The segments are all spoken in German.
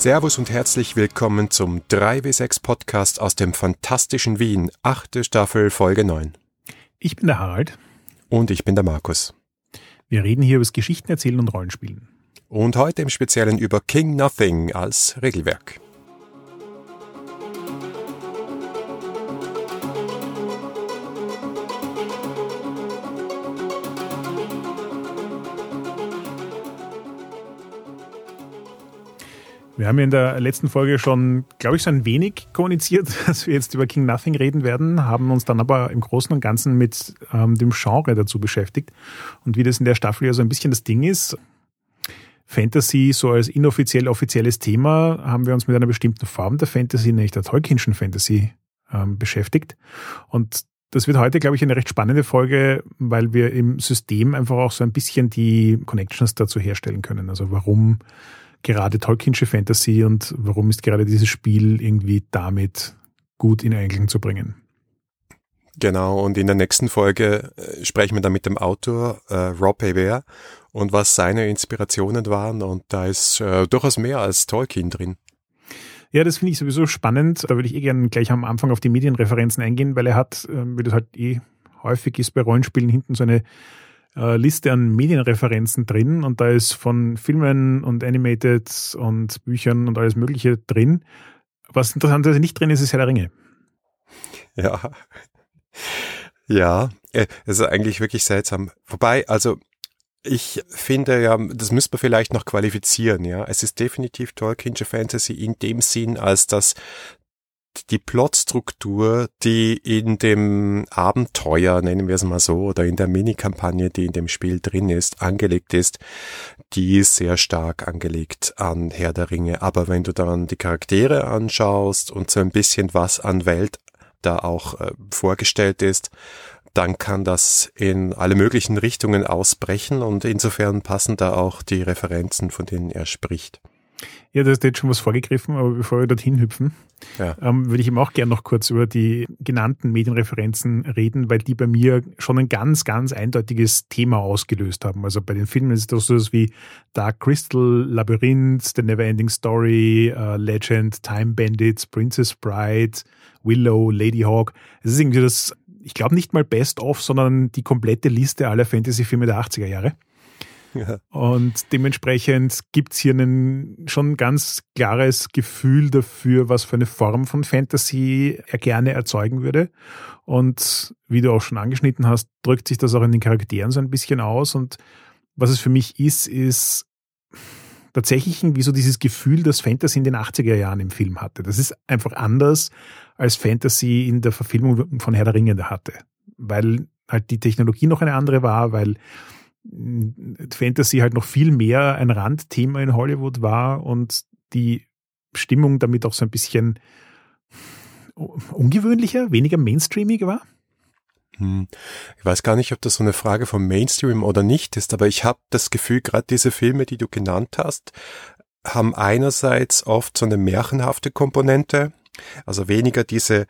Servus und herzlich willkommen zum 3W6 Podcast aus dem fantastischen Wien, achte Staffel, Folge 9. Ich bin der Harald. Und ich bin der Markus. Wir reden hier über das Geschichten erzählen und Rollenspielen. Und heute im Speziellen über King Nothing als Regelwerk. Wir haben in der letzten Folge schon, glaube ich, so ein wenig kommuniziert, dass wir jetzt über King Nothing reden werden, haben uns dann aber im Großen und Ganzen mit ähm, dem Genre dazu beschäftigt und wie das in der Staffel ja so ein bisschen das Ding ist. Fantasy so als inoffiziell offizielles Thema haben wir uns mit einer bestimmten Form der Fantasy, nämlich der Tolkienschen Fantasy, ähm, beschäftigt. Und das wird heute, glaube ich, eine recht spannende Folge, weil wir im System einfach auch so ein bisschen die Connections dazu herstellen können. Also warum gerade Tolkienische Fantasy und warum ist gerade dieses Spiel irgendwie damit gut in Einklang zu bringen. Genau, und in der nächsten Folge äh, sprechen wir dann mit dem Autor äh, Rob Hebert und was seine Inspirationen waren und da ist äh, durchaus mehr als Tolkien drin. Ja, das finde ich sowieso spannend. Da würde ich eh gerne gleich am Anfang auf die Medienreferenzen eingehen, weil er hat, äh, wie das halt eh häufig ist bei Rollenspielen, hinten so eine äh, Liste an Medienreferenzen drin und da ist von Filmen und Animated und Büchern und alles Mögliche drin. Was interessanterweise nicht drin ist, ist Herr der Ringe. Ja. Ja, äh, es ist eigentlich wirklich seltsam. Wobei, also ich finde ja, das müsste man vielleicht noch qualifizieren, ja. Es ist definitiv Tolkienische Fantasy in dem Sinn, als dass die Plotstruktur, die in dem Abenteuer, nennen wir es mal so, oder in der Minikampagne, die in dem Spiel drin ist, angelegt ist, die ist sehr stark angelegt an Herr der Ringe. Aber wenn du dann die Charaktere anschaust und so ein bisschen was an Welt da auch äh, vorgestellt ist, dann kann das in alle möglichen Richtungen ausbrechen und insofern passen da auch die Referenzen, von denen er spricht. Ja, da ist jetzt schon was vorgegriffen, aber bevor wir dorthin hüpfen, ja. ähm, würde ich eben auch gerne noch kurz über die genannten Medienreferenzen reden, weil die bei mir schon ein ganz, ganz eindeutiges Thema ausgelöst haben. Also bei den Filmen ist das so wie Dark Crystal, Labyrinth, The Neverending Story, uh, Legend, Time Bandits, Princess Bride, Willow, Lady Hawk. Es ist irgendwie das, ich glaube nicht mal Best of, sondern die komplette Liste aller Fantasy-Filme der 80er Jahre. Und dementsprechend gibt's hier ein schon ganz klares Gefühl dafür, was für eine Form von Fantasy er gerne erzeugen würde. Und wie du auch schon angeschnitten hast, drückt sich das auch in den Charakteren so ein bisschen aus. Und was es für mich ist, ist tatsächlich irgendwie so dieses Gefühl, das Fantasy in den 80er Jahren im Film hatte. Das ist einfach anders als Fantasy in der Verfilmung von Herr der Ringe hatte. Weil halt die Technologie noch eine andere war, weil Fantasy halt noch viel mehr ein Randthema in Hollywood war und die Stimmung damit auch so ein bisschen ungewöhnlicher, weniger mainstreamig war? Hm. Ich weiß gar nicht, ob das so eine Frage vom Mainstream oder nicht ist, aber ich habe das Gefühl, gerade diese Filme, die du genannt hast, haben einerseits oft so eine märchenhafte Komponente, also weniger diese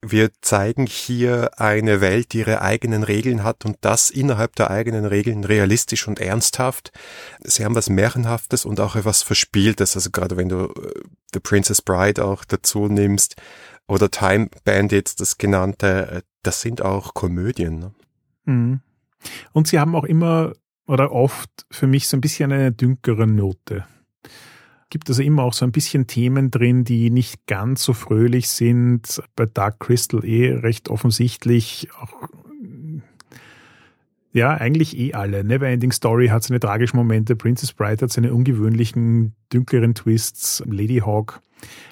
wir zeigen hier eine Welt, die ihre eigenen Regeln hat und das innerhalb der eigenen Regeln realistisch und ernsthaft. Sie haben was Märchenhaftes und auch etwas Verspieltes. Also gerade wenn du äh, The Princess Bride auch dazu nimmst oder Time Bandits, das genannte, äh, das sind auch Komödien. Ne? Mhm. Und sie haben auch immer oder oft für mich so ein bisschen eine dünkere Note gibt also immer auch so ein bisschen Themen drin, die nicht ganz so fröhlich sind. Bei Dark Crystal eh recht offensichtlich auch ja, eigentlich eh alle. Neverending Story hat seine tragischen Momente, Princess Bride hat seine ungewöhnlichen, dünkleren Twists, Lady Hawk.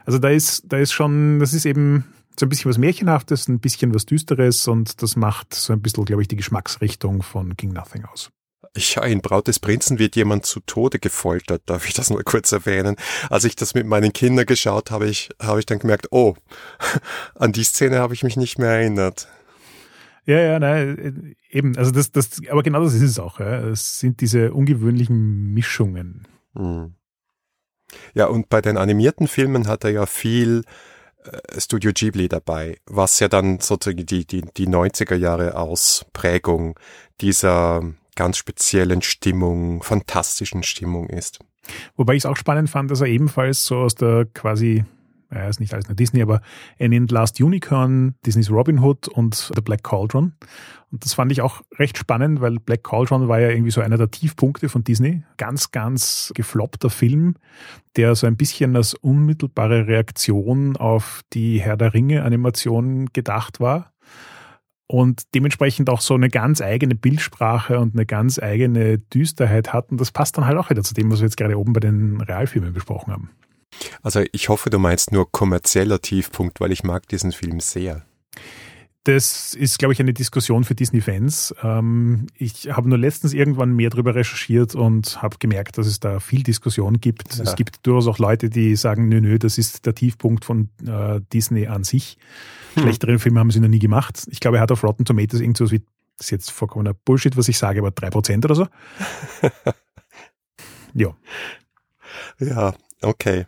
Also da ist, da ist schon, das ist eben so ein bisschen was Märchenhaftes, ein bisschen was Düsteres und das macht so ein bisschen, glaube ich, die Geschmacksrichtung von King Nothing aus. Ja, in Braut des Prinzen wird jemand zu Tode gefoltert, darf ich das nur kurz erwähnen. Als ich das mit meinen Kindern geschaut habe, ich, habe ich dann gemerkt, oh, an die Szene habe ich mich nicht mehr erinnert. Ja, ja, nein, eben, also das, das, aber genau das ist es auch, ja. Es sind diese ungewöhnlichen Mischungen. Hm. Ja, und bei den animierten Filmen hat er ja viel äh, Studio Ghibli dabei, was ja dann sozusagen die, die, die 90er Jahre Ausprägung dieser ganz speziellen Stimmung, fantastischen Stimmung ist. Wobei ich es auch spannend fand, dass er ebenfalls so aus der quasi er ist nicht alles nur Disney, aber er nennt Last Unicorn, Disneys Robin Hood und The Black Cauldron. Und das fand ich auch recht spannend, weil Black Cauldron war ja irgendwie so einer der Tiefpunkte von Disney. Ganz, ganz gefloppter Film, der so ein bisschen als unmittelbare Reaktion auf die Herr der Ringe Animation gedacht war. Und dementsprechend auch so eine ganz eigene Bildsprache und eine ganz eigene Düsterheit hat. Und das passt dann halt auch wieder zu dem, was wir jetzt gerade oben bei den Realfilmen besprochen haben. Also ich hoffe, du meinst nur kommerzieller Tiefpunkt, weil ich mag diesen Film sehr. Das ist, glaube ich, eine Diskussion für Disney-Fans. Ähm, ich habe nur letztens irgendwann mehr darüber recherchiert und habe gemerkt, dass es da viel Diskussion gibt. Ja. Es gibt durchaus auch Leute, die sagen, nö, nö, das ist der Tiefpunkt von äh, Disney an sich. Hm. Schlechtere Filme haben sie noch nie gemacht. Ich glaube, er hat auf Rotten Tomatoes irgendwas wie, das ist jetzt vollkommener Bullshit, was ich sage, aber drei Prozent oder so. ja. Ja, okay.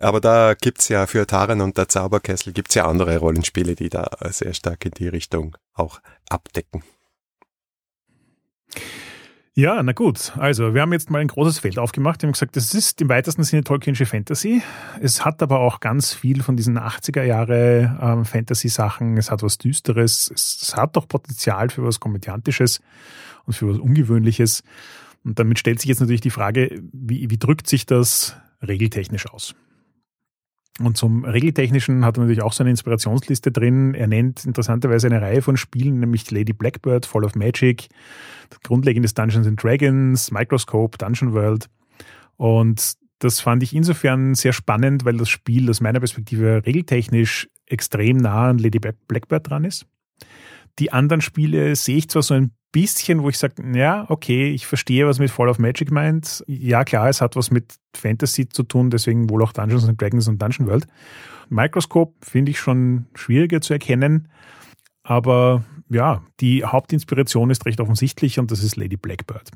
Aber da gibt's ja für Taran und der Zauberkessel gibt's ja andere Rollenspiele, die da sehr stark in die Richtung auch abdecken. Ja, na gut. Also, wir haben jetzt mal ein großes Feld aufgemacht. Wir haben gesagt, das ist im weitesten Sinne Tolkienische Fantasy. Es hat aber auch ganz viel von diesen 80er Jahre ähm, Fantasy-Sachen. Es hat was Düsteres. Es, es hat auch Potenzial für was Komödiantisches und für was Ungewöhnliches. Und damit stellt sich jetzt natürlich die Frage, wie, wie drückt sich das regeltechnisch aus? Und zum Regeltechnischen hat er natürlich auch so eine Inspirationsliste drin. Er nennt interessanterweise eine Reihe von Spielen, nämlich Lady Blackbird, Fall of Magic, grundlegendes Dungeons and Dragons, Microscope, Dungeon World. Und das fand ich insofern sehr spannend, weil das Spiel aus meiner Perspektive regeltechnisch extrem nah an Lady Blackbird dran ist. Die anderen Spiele sehe ich zwar so ein bisschen, wo ich sage, ja, okay, ich verstehe, was mit Fall of Magic meint. Ja, klar, es hat was mit Fantasy zu tun, deswegen wohl auch Dungeons and Dragons und Dungeon World. Microscope finde ich schon schwieriger zu erkennen, aber ja, die Hauptinspiration ist recht offensichtlich und das ist Lady Blackbird.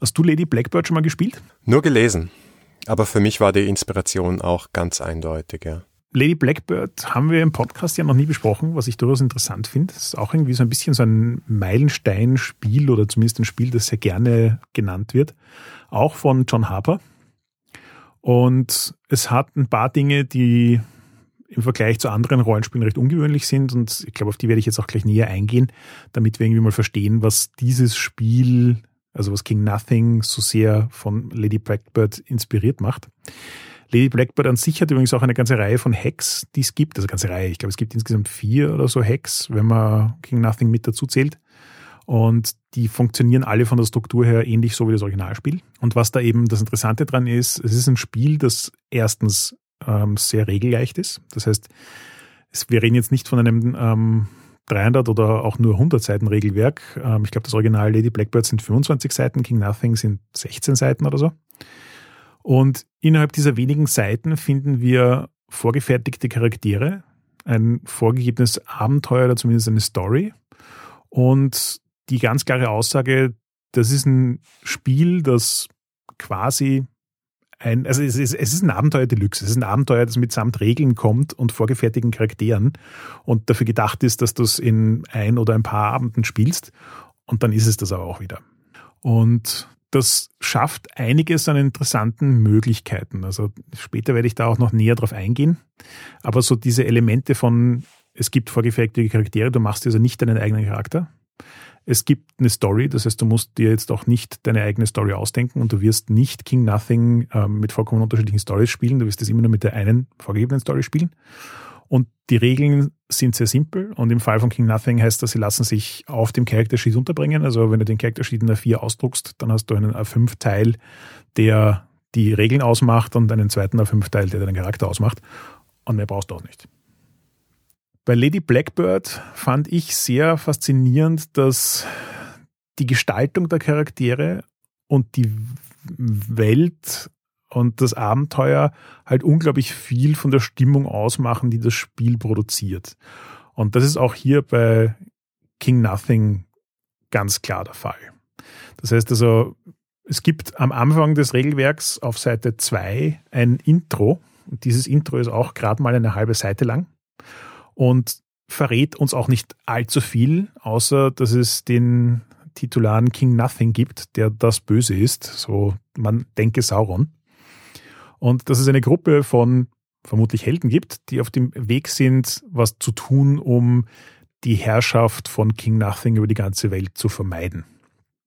Hast du Lady Blackbird schon mal gespielt? Nur gelesen. Aber für mich war die Inspiration auch ganz eindeutig, ja. Lady Blackbird haben wir im Podcast ja noch nie besprochen, was ich durchaus interessant finde. Das ist auch irgendwie so ein bisschen so ein Meilenstein-Spiel oder zumindest ein Spiel, das sehr gerne genannt wird. Auch von John Harper. Und es hat ein paar Dinge, die im Vergleich zu anderen Rollenspielen recht ungewöhnlich sind und ich glaube, auf die werde ich jetzt auch gleich näher eingehen, damit wir irgendwie mal verstehen, was dieses Spiel, also was King Nothing so sehr von Lady Blackbird inspiriert macht. Lady Blackbird an sich hat übrigens auch eine ganze Reihe von Hacks, die es gibt. Also eine ganze Reihe. Ich glaube, es gibt insgesamt vier oder so Hacks, wenn man King Nothing mit dazu zählt. Und die funktionieren alle von der Struktur her ähnlich so wie das Originalspiel. Und was da eben das Interessante dran ist, es ist ein Spiel, das erstens ähm, sehr regelleicht ist. Das heißt, es, wir reden jetzt nicht von einem ähm, 300 oder auch nur 100 Seiten Regelwerk. Ähm, ich glaube, das Original Lady Blackbird sind 25 Seiten, King Nothing sind 16 Seiten oder so. Und innerhalb dieser wenigen Seiten finden wir vorgefertigte Charaktere, ein vorgegebenes Abenteuer oder zumindest eine Story. Und die ganz klare Aussage, das ist ein Spiel, das quasi ein, also es ist, es ist ein Abenteuer Deluxe. Es ist ein Abenteuer, das mitsamt Regeln kommt und vorgefertigten Charakteren und dafür gedacht ist, dass du es in ein oder ein paar Abenden spielst. Und dann ist es das aber auch wieder. Und das schafft einiges an interessanten Möglichkeiten. Also später werde ich da auch noch näher drauf eingehen. Aber so diese Elemente von, es gibt vorgefertigte Charaktere, du machst also nicht deinen eigenen Charakter. Es gibt eine Story, das heißt, du musst dir jetzt auch nicht deine eigene Story ausdenken und du wirst nicht King Nothing ähm, mit vollkommen unterschiedlichen Stories spielen, du wirst es immer nur mit der einen vorgegebenen Story spielen. Und die Regeln sind sehr simpel und im Fall von King Nothing heißt das, sie lassen sich auf dem Character Sheet unterbringen. Also wenn du den Character Sheet in A4 ausdruckst, dann hast du einen A5-Teil, der die Regeln ausmacht und einen zweiten A5-Teil, der deinen Charakter ausmacht. Und mehr brauchst du auch nicht. Bei Lady Blackbird fand ich sehr faszinierend, dass die Gestaltung der Charaktere und die Welt und das Abenteuer halt unglaublich viel von der Stimmung ausmachen, die das Spiel produziert. Und das ist auch hier bei King Nothing ganz klar der Fall. Das heißt also, es gibt am Anfang des Regelwerks auf Seite 2 ein Intro. Und dieses Intro ist auch gerade mal eine halbe Seite lang und verrät uns auch nicht allzu viel, außer dass es den titularen King Nothing gibt, der das Böse ist, so man denke Sauron. Und dass es eine Gruppe von vermutlich Helden gibt, die auf dem Weg sind, was zu tun, um die Herrschaft von King Nothing über die ganze Welt zu vermeiden.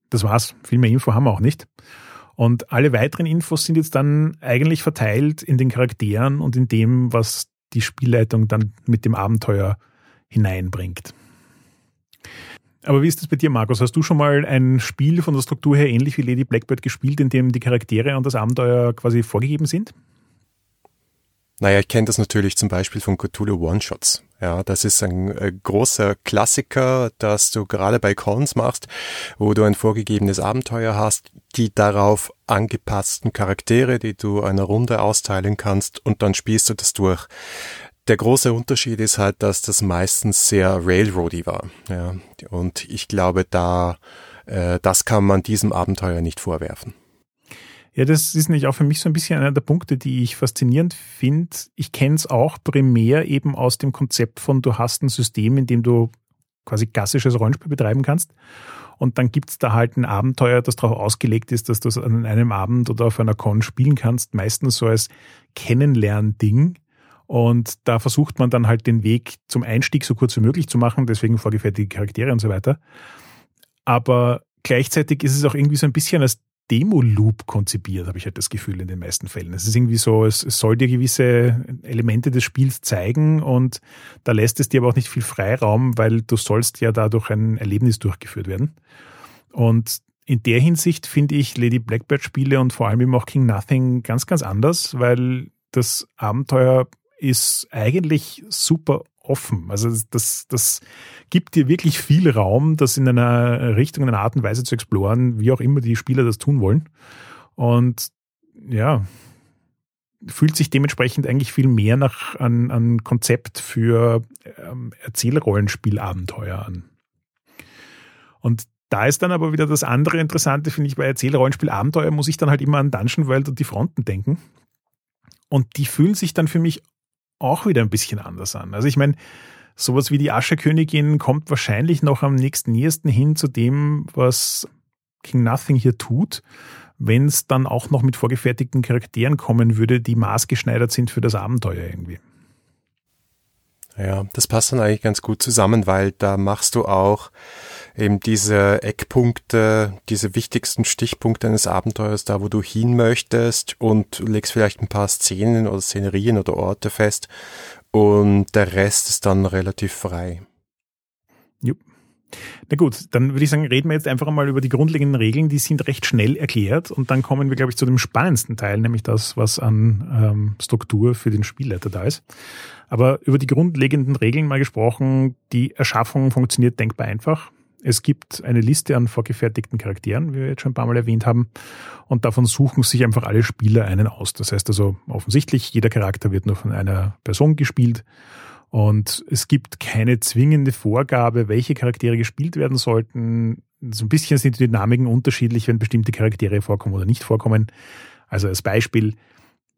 Das war's. Viel mehr Info haben wir auch nicht. Und alle weiteren Infos sind jetzt dann eigentlich verteilt in den Charakteren und in dem, was die Spielleitung dann mit dem Abenteuer hineinbringt. Aber wie ist das bei dir, Markus? Hast du schon mal ein Spiel von der Struktur her ähnlich wie Lady Blackbird gespielt, in dem die Charaktere und das Abenteuer quasi vorgegeben sind? Naja, ich kenne das natürlich zum Beispiel von Cthulhu One-Shots. Ja, das ist ein äh, großer Klassiker, dass du gerade bei Cons machst, wo du ein vorgegebenes Abenteuer hast, die darauf angepassten Charaktere, die du einer Runde austeilen kannst und dann spielst du das durch. Der große Unterschied ist halt, dass das meistens sehr railroady war. Ja, und ich glaube, da, äh, das kann man diesem Abenteuer nicht vorwerfen. Ja, das ist nicht auch für mich so ein bisschen einer der Punkte, die ich faszinierend finde. Ich kenne es auch primär eben aus dem Konzept von, du hast ein System, in dem du quasi klassisches Rollenspiel betreiben kannst. Und dann gibt's da halt ein Abenteuer, das darauf ausgelegt ist, dass du es an einem Abend oder auf einer Con spielen kannst, meistens so als Kennenlernding. Und da versucht man dann halt den Weg zum Einstieg so kurz wie möglich zu machen, deswegen vorgefertigte Charaktere und so weiter. Aber gleichzeitig ist es auch irgendwie so ein bisschen als Demo-Loop konzipiert, habe ich halt das Gefühl in den meisten Fällen. Es ist irgendwie so, es, soll dir gewisse Elemente des Spiels zeigen und da lässt es dir aber auch nicht viel Freiraum, weil du sollst ja dadurch ein Erlebnis durchgeführt werden. Und in der Hinsicht finde ich Lady Blackbird Spiele und vor allem eben auch King Nothing ganz, ganz anders, weil das Abenteuer ist eigentlich super offen. Also das, das gibt dir wirklich viel Raum, das in einer Richtung, in einer Art und Weise zu exploren, wie auch immer die Spieler das tun wollen. Und ja, fühlt sich dementsprechend eigentlich viel mehr nach ein, ein Konzept für ähm, Erzählrollenspielabenteuer an. Und da ist dann aber wieder das andere Interessante, finde ich, bei Erzählrollenspielabenteuer muss ich dann halt immer an Dungeon World und die Fronten denken. Und die fühlen sich dann für mich auch wieder ein bisschen anders an. Also ich meine, sowas wie die Aschekönigin kommt wahrscheinlich noch am nächsten nächsten hin zu dem, was King Nothing hier tut, wenn es dann auch noch mit vorgefertigten Charakteren kommen würde, die maßgeschneidert sind für das Abenteuer irgendwie. Ja, das passt dann eigentlich ganz gut zusammen, weil da machst du auch eben diese Eckpunkte, diese wichtigsten Stichpunkte eines Abenteuers, da wo du hin möchtest und legst vielleicht ein paar Szenen oder Szenerien oder Orte fest und der Rest ist dann relativ frei. Jupp. Na gut, dann würde ich sagen, reden wir jetzt einfach mal über die grundlegenden Regeln. Die sind recht schnell erklärt und dann kommen wir, glaube ich, zu dem spannendsten Teil, nämlich das, was an ähm, Struktur für den Spielleiter da ist. Aber über die grundlegenden Regeln mal gesprochen, die Erschaffung funktioniert denkbar einfach. Es gibt eine Liste an vorgefertigten Charakteren, wie wir jetzt schon ein paar Mal erwähnt haben, und davon suchen sich einfach alle Spieler einen aus. Das heißt also offensichtlich, jeder Charakter wird nur von einer Person gespielt und es gibt keine zwingende Vorgabe, welche Charaktere gespielt werden sollten. So ein bisschen sind die Dynamiken unterschiedlich, wenn bestimmte Charaktere vorkommen oder nicht vorkommen. Also als Beispiel,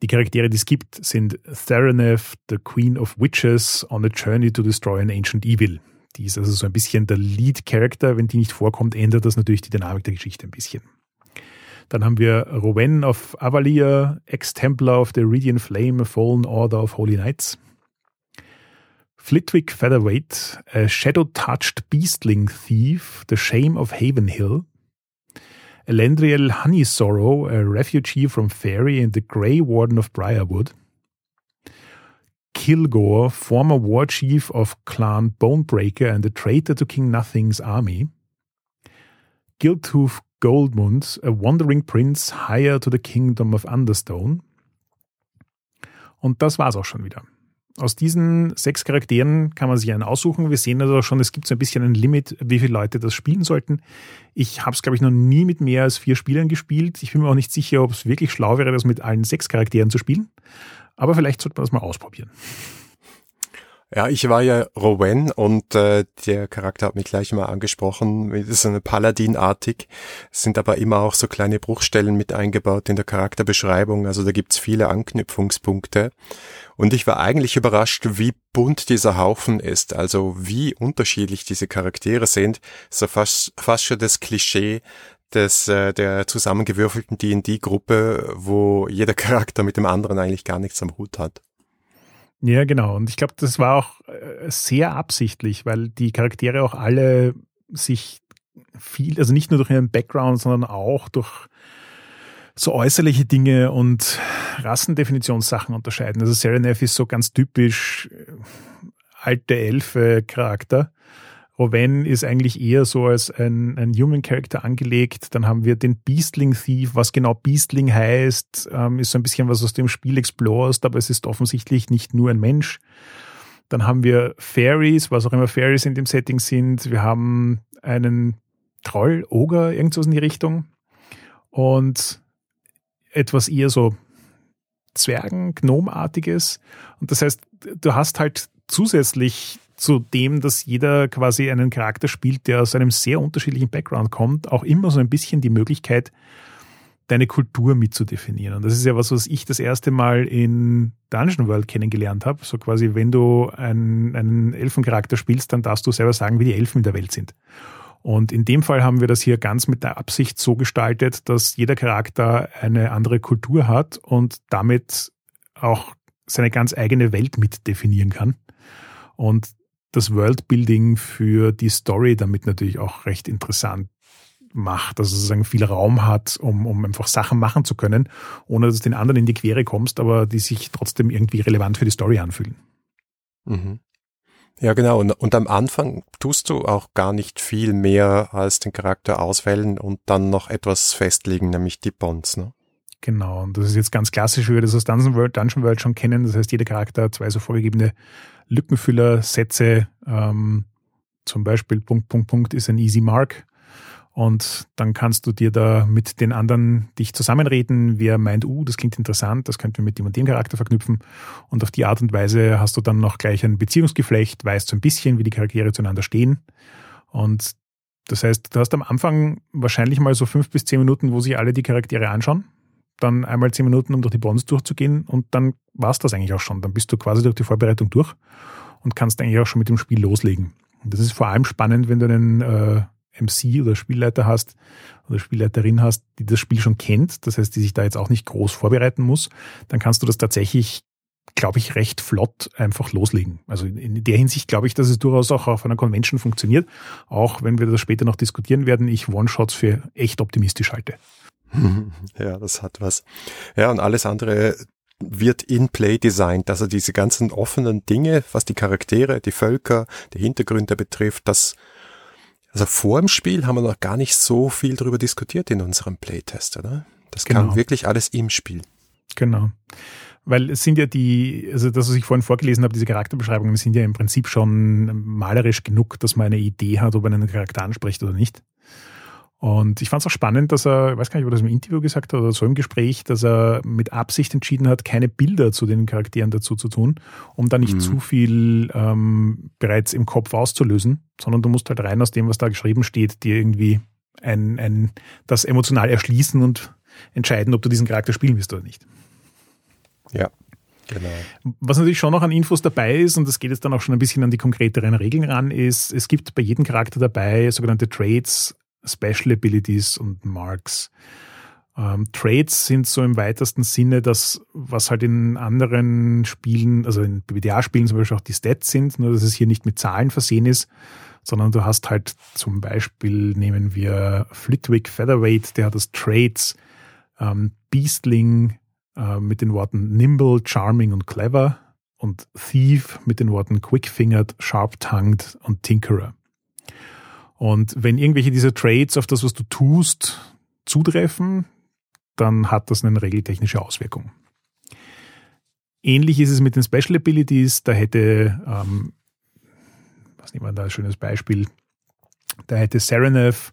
die Charaktere, die es gibt, sind Theraneth, the Queen of Witches, on a journey to destroy an ancient evil. Die ist also so ein bisschen der Lead-Character. Wenn die nicht vorkommt, ändert das natürlich die Dynamik der Geschichte ein bisschen. Dann haben wir Rowen of Avalier, Ex-Templar of the Radiant Flame, Fallen Order of Holy Knights. Flitwick Featherweight, a Shadow-Touched Beastling Thief, The Shame of Havenhill. Elendriel Honeysorrow, a refugee from Fairy and the Grey Warden of Briarwood. Kilgore, former war chief of Clan Bonebreaker and a traitor to King Nothing's army. Giltooth Goldmund, a wandering prince higher to the kingdom of Understone. Und das war's auch schon wieder. Aus diesen sechs Charakteren kann man sich einen aussuchen. Wir sehen also schon, es gibt so ein bisschen ein Limit, wie viele Leute das spielen sollten. Ich habe es, glaube ich, noch nie mit mehr als vier Spielern gespielt. Ich bin mir auch nicht sicher, ob es wirklich schlau wäre, das mit allen sechs Charakteren zu spielen. Aber vielleicht sollte man das mal ausprobieren. Ja, ich war ja Rowan und äh, der Charakter hat mich gleich mal angesprochen. Das ist eine Paladin-artig. Es sind aber immer auch so kleine Bruchstellen mit eingebaut in der Charakterbeschreibung. Also da gibt's viele Anknüpfungspunkte. Und ich war eigentlich überrascht, wie bunt dieser Haufen ist. Also wie unterschiedlich diese Charaktere sind. So fast, fast schon das Klischee des, äh, der zusammengewürfelten D&D-Gruppe, wo jeder Charakter mit dem anderen eigentlich gar nichts am Hut hat. Ja, genau. Und ich glaube, das war auch äh, sehr absichtlich, weil die Charaktere auch alle sich viel, also nicht nur durch ihren Background, sondern auch durch so äußerliche Dinge und Rassendefinitionssachen unterscheiden. Also Serenef ist so ganz typisch äh, alte Elfe-Charakter. Rowan ist eigentlich eher so als ein, ein Human Character angelegt. Dann haben wir den Beastling Thief. Was genau Beastling heißt, ähm, ist so ein bisschen was aus dem Spiel Explorers, aber es ist offensichtlich nicht nur ein Mensch. Dann haben wir Fairies, was auch immer Fairies in dem Setting sind. Wir haben einen Troll, Oger, irgendwas in die Richtung. Und etwas eher so Zwergen, Gnomartiges. Und das heißt, du hast halt zusätzlich zu dem, dass jeder quasi einen Charakter spielt, der aus einem sehr unterschiedlichen Background kommt, auch immer so ein bisschen die Möglichkeit, deine Kultur mitzudefinieren. Und das ist ja was, was ich das erste Mal in Dungeon World kennengelernt habe. So quasi, wenn du einen, einen Elfencharakter spielst, dann darfst du selber sagen, wie die Elfen in der Welt sind. Und in dem Fall haben wir das hier ganz mit der Absicht so gestaltet, dass jeder Charakter eine andere Kultur hat und damit auch seine ganz eigene Welt mit definieren kann. Und das Worldbuilding für die Story damit natürlich auch recht interessant macht, dass es sozusagen viel Raum hat, um, um einfach Sachen machen zu können, ohne dass du den anderen in die Quere kommst, aber die sich trotzdem irgendwie relevant für die Story anfühlen. Mhm. Ja, genau. Und, und am Anfang tust du auch gar nicht viel mehr als den Charakter auswählen und dann noch etwas festlegen, nämlich die Bonds. Ne? Genau. Und das ist jetzt ganz klassisch, wie wir das aus Dungeon World, Dungeon World schon kennen. Das heißt, jeder Charakter hat zwei so vorgegebene Lückenfüller-Sätze, ähm, zum Beispiel Punkt, Punkt, Punkt ist ein Easy Mark. Und dann kannst du dir da mit den anderen dich zusammenreden, wer meint, uh, das klingt interessant, das könnten wir mit dem und dem Charakter verknüpfen. Und auf die Art und Weise hast du dann noch gleich ein Beziehungsgeflecht, weißt so ein bisschen, wie die Charaktere zueinander stehen. Und das heißt, du hast am Anfang wahrscheinlich mal so fünf bis zehn Minuten, wo sich alle die Charaktere anschauen. Dann einmal zehn Minuten, um durch die Bonds durchzugehen. Und dann war's das eigentlich auch schon. Dann bist du quasi durch die Vorbereitung durch und kannst eigentlich auch schon mit dem Spiel loslegen. Und das ist vor allem spannend, wenn du einen äh, MC oder Spielleiter hast oder Spielleiterin hast, die das Spiel schon kennt, das heißt, die sich da jetzt auch nicht groß vorbereiten muss, dann kannst du das tatsächlich, glaube ich, recht flott einfach loslegen. Also in der Hinsicht glaube ich, dass es durchaus auch auf einer Convention funktioniert, auch wenn wir das später noch diskutieren werden, ich One-Shots für echt optimistisch halte. Ja, das hat was. Ja, und alles andere wird in Play designt, also diese ganzen offenen Dinge, was die Charaktere, die Völker, die Hintergründe betrifft, das also vor dem Spiel haben wir noch gar nicht so viel darüber diskutiert in unserem Playtest, oder? Das genau. kam wirklich alles im Spiel. Genau. Weil es sind ja die, also das, was ich vorhin vorgelesen habe, diese Charakterbeschreibungen sind ja im Prinzip schon malerisch genug, dass man eine Idee hat, ob man einen Charakter anspricht oder nicht. Und ich fand es auch spannend, dass er, ich weiß gar nicht, ob er das im Interview gesagt hat oder so im Gespräch, dass er mit Absicht entschieden hat, keine Bilder zu den Charakteren dazu zu tun, um da nicht mhm. zu viel ähm, bereits im Kopf auszulösen, sondern du musst halt rein aus dem, was da geschrieben steht, dir irgendwie ein, ein, das emotional erschließen und entscheiden, ob du diesen Charakter spielen willst oder nicht. Ja, Genau. Was natürlich schon noch an Infos dabei ist, und das geht jetzt dann auch schon ein bisschen an die konkreteren Regeln ran, ist, es gibt bei jedem Charakter dabei sogenannte Traits, Special Abilities und Marks. Ähm, Trades sind so im weitesten Sinne das, was halt in anderen Spielen, also in BBDA-Spielen zum Beispiel auch die Stats sind, nur dass es hier nicht mit Zahlen versehen ist, sondern du hast halt zum Beispiel, nehmen wir Flitwick Featherweight, der hat das Trades ähm, Beastling äh, mit den Worten Nimble, Charming und Clever und Thief mit den Worten Quick-Fingered, Sharp-Tongued und Tinkerer. Und wenn irgendwelche dieser Trades auf das, was du tust, zutreffen, dann hat das eine regeltechnische Auswirkung. Ähnlich ist es mit den Special Abilities. Da hätte, ähm, was nehmen wir da ein schönes Beispiel, da hätte Serenev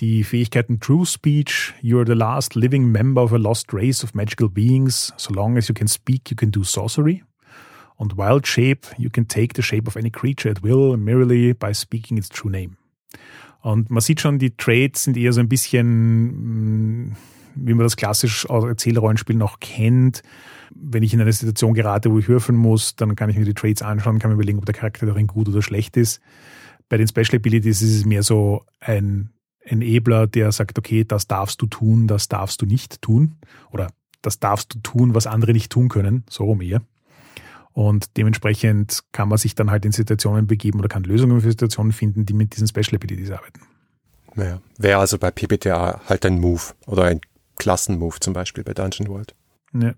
die Fähigkeiten True Speech, You are the last living member of a lost race of magical beings. So long as you can speak, you can do sorcery. Und Wild Shape, you can take the shape of any creature at will merely by speaking its true name. Und man sieht schon, die Trades sind eher so ein bisschen, mm, wie man das klassisch aus Erzählrollenspielen noch kennt. Wenn ich in eine Situation gerate, wo ich würfeln muss, dann kann ich mir die Trades anschauen, kann mir überlegen, ob der Charakter darin gut oder schlecht ist. Bei den Special Abilities ist es mehr so ein Enabler, der sagt, okay, das darfst du tun, das darfst du nicht tun. Oder das darfst du tun, was andere nicht tun können. So rum eher. Und dementsprechend kann man sich dann halt in Situationen begeben oder kann Lösungen für Situationen finden, die mit diesen Special Abilities arbeiten. Naja, wäre also bei PBTA halt ein Move oder ein Klassenmove zum Beispiel bei Dungeon World. Ja.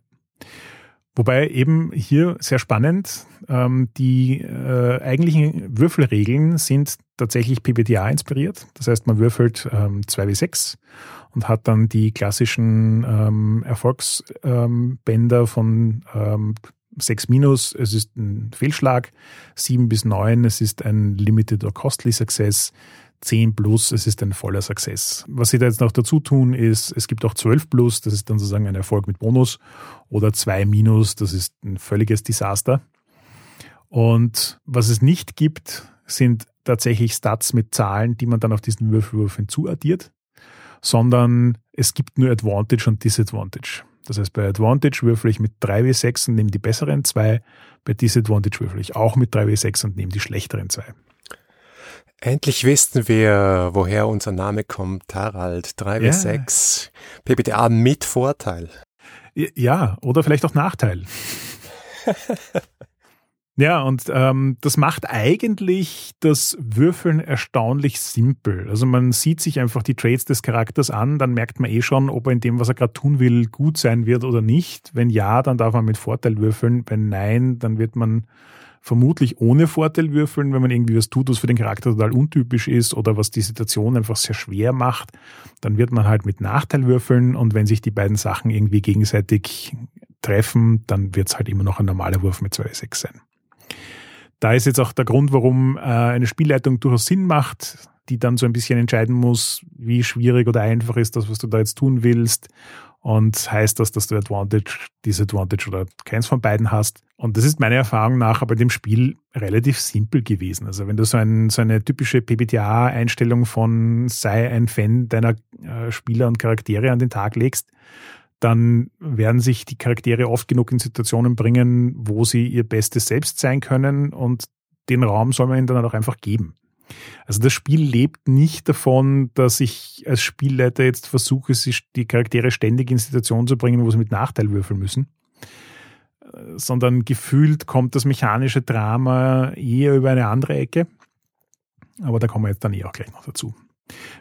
Wobei eben hier sehr spannend, ähm, die äh, eigentlichen Würfelregeln sind tatsächlich PBTA inspiriert. Das heißt, man würfelt ähm, 2w6 und hat dann die klassischen ähm, Erfolgsbänder ähm, von ähm, 6 minus, es ist ein Fehlschlag, 7 bis 9, es ist ein Limited or Costly Success, 10 plus, es ist ein voller Success. Was sie da jetzt noch dazu tun, ist, es gibt auch 12 plus, das ist dann sozusagen ein Erfolg mit Bonus, oder 2 minus, das ist ein völliges Desaster. Und was es nicht gibt, sind tatsächlich Stats mit Zahlen, die man dann auf diesen Würfelwurf hinzuaddiert, sondern es gibt nur Advantage und Disadvantage. Das heißt, bei Advantage würfel ich mit 3W6 und nehme die besseren zwei. Bei Disadvantage würfel ich auch mit 3W6 und nehme die schlechteren zwei. Endlich wissen wir, woher unser Name kommt, Tarald. 3W6. Ja. PBTA mit Vorteil. Ja, oder vielleicht auch Nachteil. Ja, und ähm, das macht eigentlich das Würfeln erstaunlich simpel. Also man sieht sich einfach die Traits des Charakters an, dann merkt man eh schon, ob er in dem, was er gerade tun will, gut sein wird oder nicht. Wenn ja, dann darf man mit Vorteil würfeln. Wenn nein, dann wird man vermutlich ohne Vorteil würfeln, wenn man irgendwie was tut, was für den Charakter total untypisch ist oder was die Situation einfach sehr schwer macht, dann wird man halt mit Nachteil würfeln und wenn sich die beiden Sachen irgendwie gegenseitig treffen, dann wird es halt immer noch ein normaler Wurf mit 2,6 sein. Da ist jetzt auch der Grund, warum äh, eine Spielleitung durchaus Sinn macht, die dann so ein bisschen entscheiden muss, wie schwierig oder einfach ist das, was du da jetzt tun willst. Und heißt das, dass du Advantage, Disadvantage oder keins von beiden hast. Und das ist meiner Erfahrung nach aber dem Spiel relativ simpel gewesen. Also wenn du so, ein, so eine typische PBTA-Einstellung von sei ein Fan deiner äh, Spieler und Charaktere an den Tag legst, dann werden sich die Charaktere oft genug in Situationen bringen, wo sie ihr Bestes selbst sein können und den Raum soll man ihnen dann auch einfach geben. Also das Spiel lebt nicht davon, dass ich als Spielleiter jetzt versuche, die Charaktere ständig in Situationen zu bringen, wo sie mit Nachteil würfeln müssen, sondern gefühlt kommt das mechanische Drama eher über eine andere Ecke. Aber da kommen wir jetzt dann eh auch gleich noch dazu.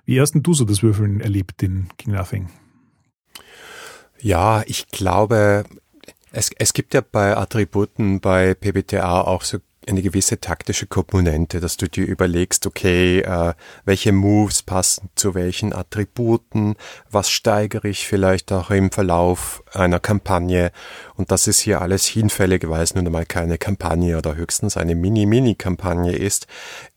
Wie hast denn du so das Würfeln erlebt in King Nothing? Ja, ich glaube, es, es gibt ja bei Attributen bei PBTA auch so eine gewisse taktische Komponente, dass du dir überlegst, okay, äh, welche Moves passen zu welchen Attributen, was steigere ich vielleicht auch im Verlauf einer Kampagne und das ist hier alles hinfällig, weil es nun einmal keine Kampagne oder höchstens eine Mini-Mini-Kampagne ist.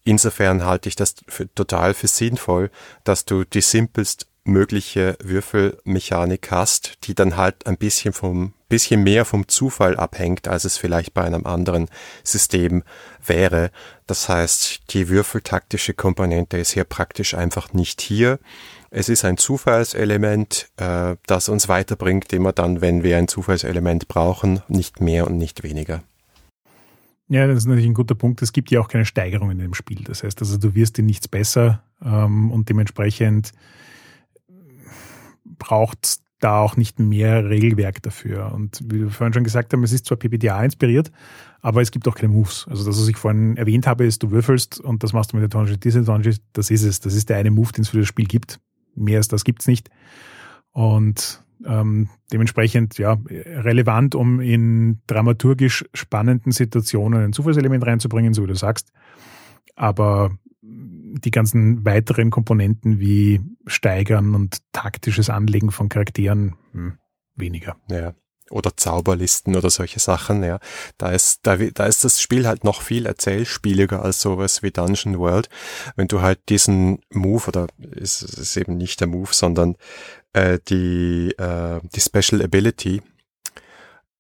Insofern halte ich das für, total für sinnvoll, dass du die simpelst mögliche Würfelmechanik hast, die dann halt ein bisschen vom bisschen mehr vom Zufall abhängt, als es vielleicht bei einem anderen System wäre. Das heißt, die würfeltaktische Komponente ist hier praktisch einfach nicht hier. Es ist ein Zufallselement, äh, das uns weiterbringt, immer dann, wenn wir ein Zufallselement brauchen, nicht mehr und nicht weniger. Ja, das ist natürlich ein guter Punkt. Es gibt ja auch keine Steigerung in dem Spiel. Das heißt, also du wirst in nichts besser ähm, und dementsprechend braucht da auch nicht mehr Regelwerk dafür. Und wie wir vorhin schon gesagt haben, es ist zwar PPTA inspiriert, aber es gibt auch keine Moves. Also das, was ich vorhin erwähnt habe, ist, du würfelst und das machst du mit Advantage Disadvantage, das ist es. Das ist der eine Move, den es für das Spiel gibt. Mehr als das gibt's nicht. Und ähm, dementsprechend ja relevant, um in dramaturgisch spannenden Situationen ein Zufallselement reinzubringen, so wie du sagst. Aber die ganzen weiteren Komponenten wie Steigern und taktisches Anlegen von Charakteren hm, weniger. Ja. Oder Zauberlisten oder solche Sachen, ja. Da ist, da, da ist das Spiel halt noch viel erzählspieliger als sowas wie Dungeon World. Wenn du halt diesen Move, oder ist es ist eben nicht der Move, sondern äh, die, äh, die Special Ability,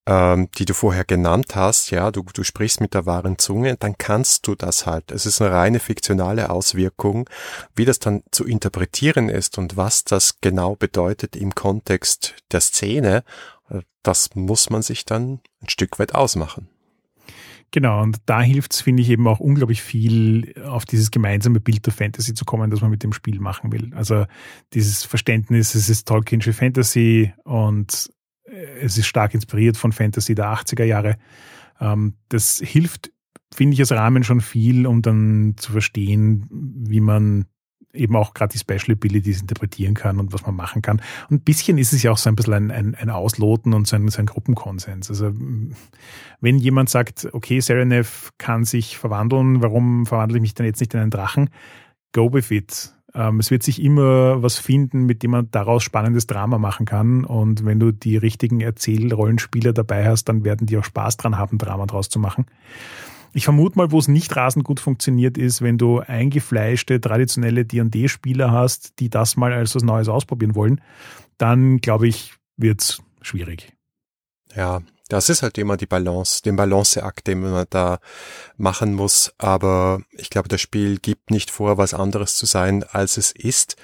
ähm, die du vorher genannt hast, ja, du, du sprichst mit der wahren Zunge, dann kannst du das halt. Es ist eine reine fiktionale Auswirkung. Wie das dann zu interpretieren ist und was das genau bedeutet im Kontext der Szene, äh, das muss man sich dann ein Stück weit ausmachen. Genau, und da hilft es, finde ich, eben auch unglaublich viel, auf dieses gemeinsame Bild der Fantasy zu kommen, das man mit dem Spiel machen will. Also dieses Verständnis, es ist Tolkienische Fantasy und es ist stark inspiriert von Fantasy der 80er Jahre. Ähm, das hilft, finde ich, als Rahmen schon viel, um dann zu verstehen, wie man eben auch gerade die Special Abilities interpretieren kann und was man machen kann. Und ein bisschen ist es ja auch so ein bisschen ein, ein, ein Ausloten und so ein, so ein Gruppenkonsens. Also wenn jemand sagt, okay, Serenev kann sich verwandeln, warum verwandle ich mich denn jetzt nicht in einen Drachen? Go with it. Ähm, es wird sich immer was finden, mit dem man daraus spannendes Drama machen kann. Und wenn du die richtigen Erzählrollenspieler dabei hast, dann werden die auch Spaß dran haben, Drama draus zu machen. Ich vermute mal, wo es nicht rasend gut funktioniert, ist, wenn du eingefleischte, traditionelle D&D-Spieler hast, die das mal als was Neues ausprobieren wollen, dann glaube ich, wird's schwierig. Ja, das ist halt immer die Balance, den Balanceakt, den man da machen muss. Aber ich glaube, das Spiel gibt nicht vor, was anderes zu sein, als es ist.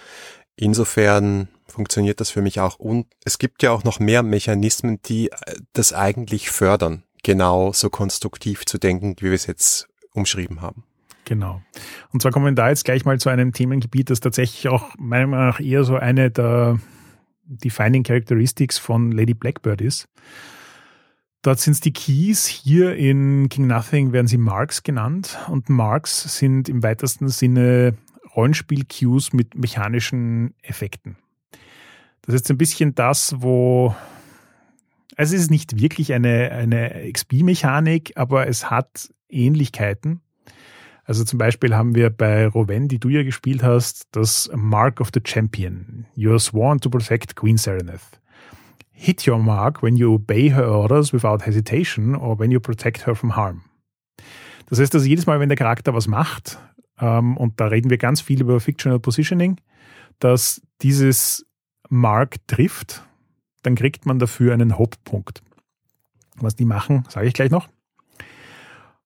Insofern funktioniert das für mich auch. Und es gibt ja auch noch mehr Mechanismen, die äh, das eigentlich fördern, genau so konstruktiv zu denken, wie wir es jetzt umschrieben haben. Genau. Und zwar kommen wir da jetzt gleich mal zu einem Themengebiet, das tatsächlich auch meiner Meinung nach eher so eine der Defining Characteristics von Lady Blackbird ist. Dort sind es die Keys. Hier in King Nothing werden sie Marks genannt. Und Marks sind im weitesten Sinne Rollenspiel-Cues mit mechanischen Effekten. Das ist ein bisschen das, wo. Also es ist nicht wirklich eine, eine XP-Mechanik, aber es hat Ähnlichkeiten. Also zum Beispiel haben wir bei Rowen, die du ja gespielt hast, das Mark of the Champion. You are sworn to protect Queen Sereneth hit your mark when you obey her orders without hesitation or when you protect her from harm. Das heißt, dass jedes Mal, wenn der Charakter was macht, ähm, und da reden wir ganz viel über Fictional Positioning, dass dieses Mark trifft, dann kriegt man dafür einen Hauptpunkt. Was die machen, sage ich gleich noch.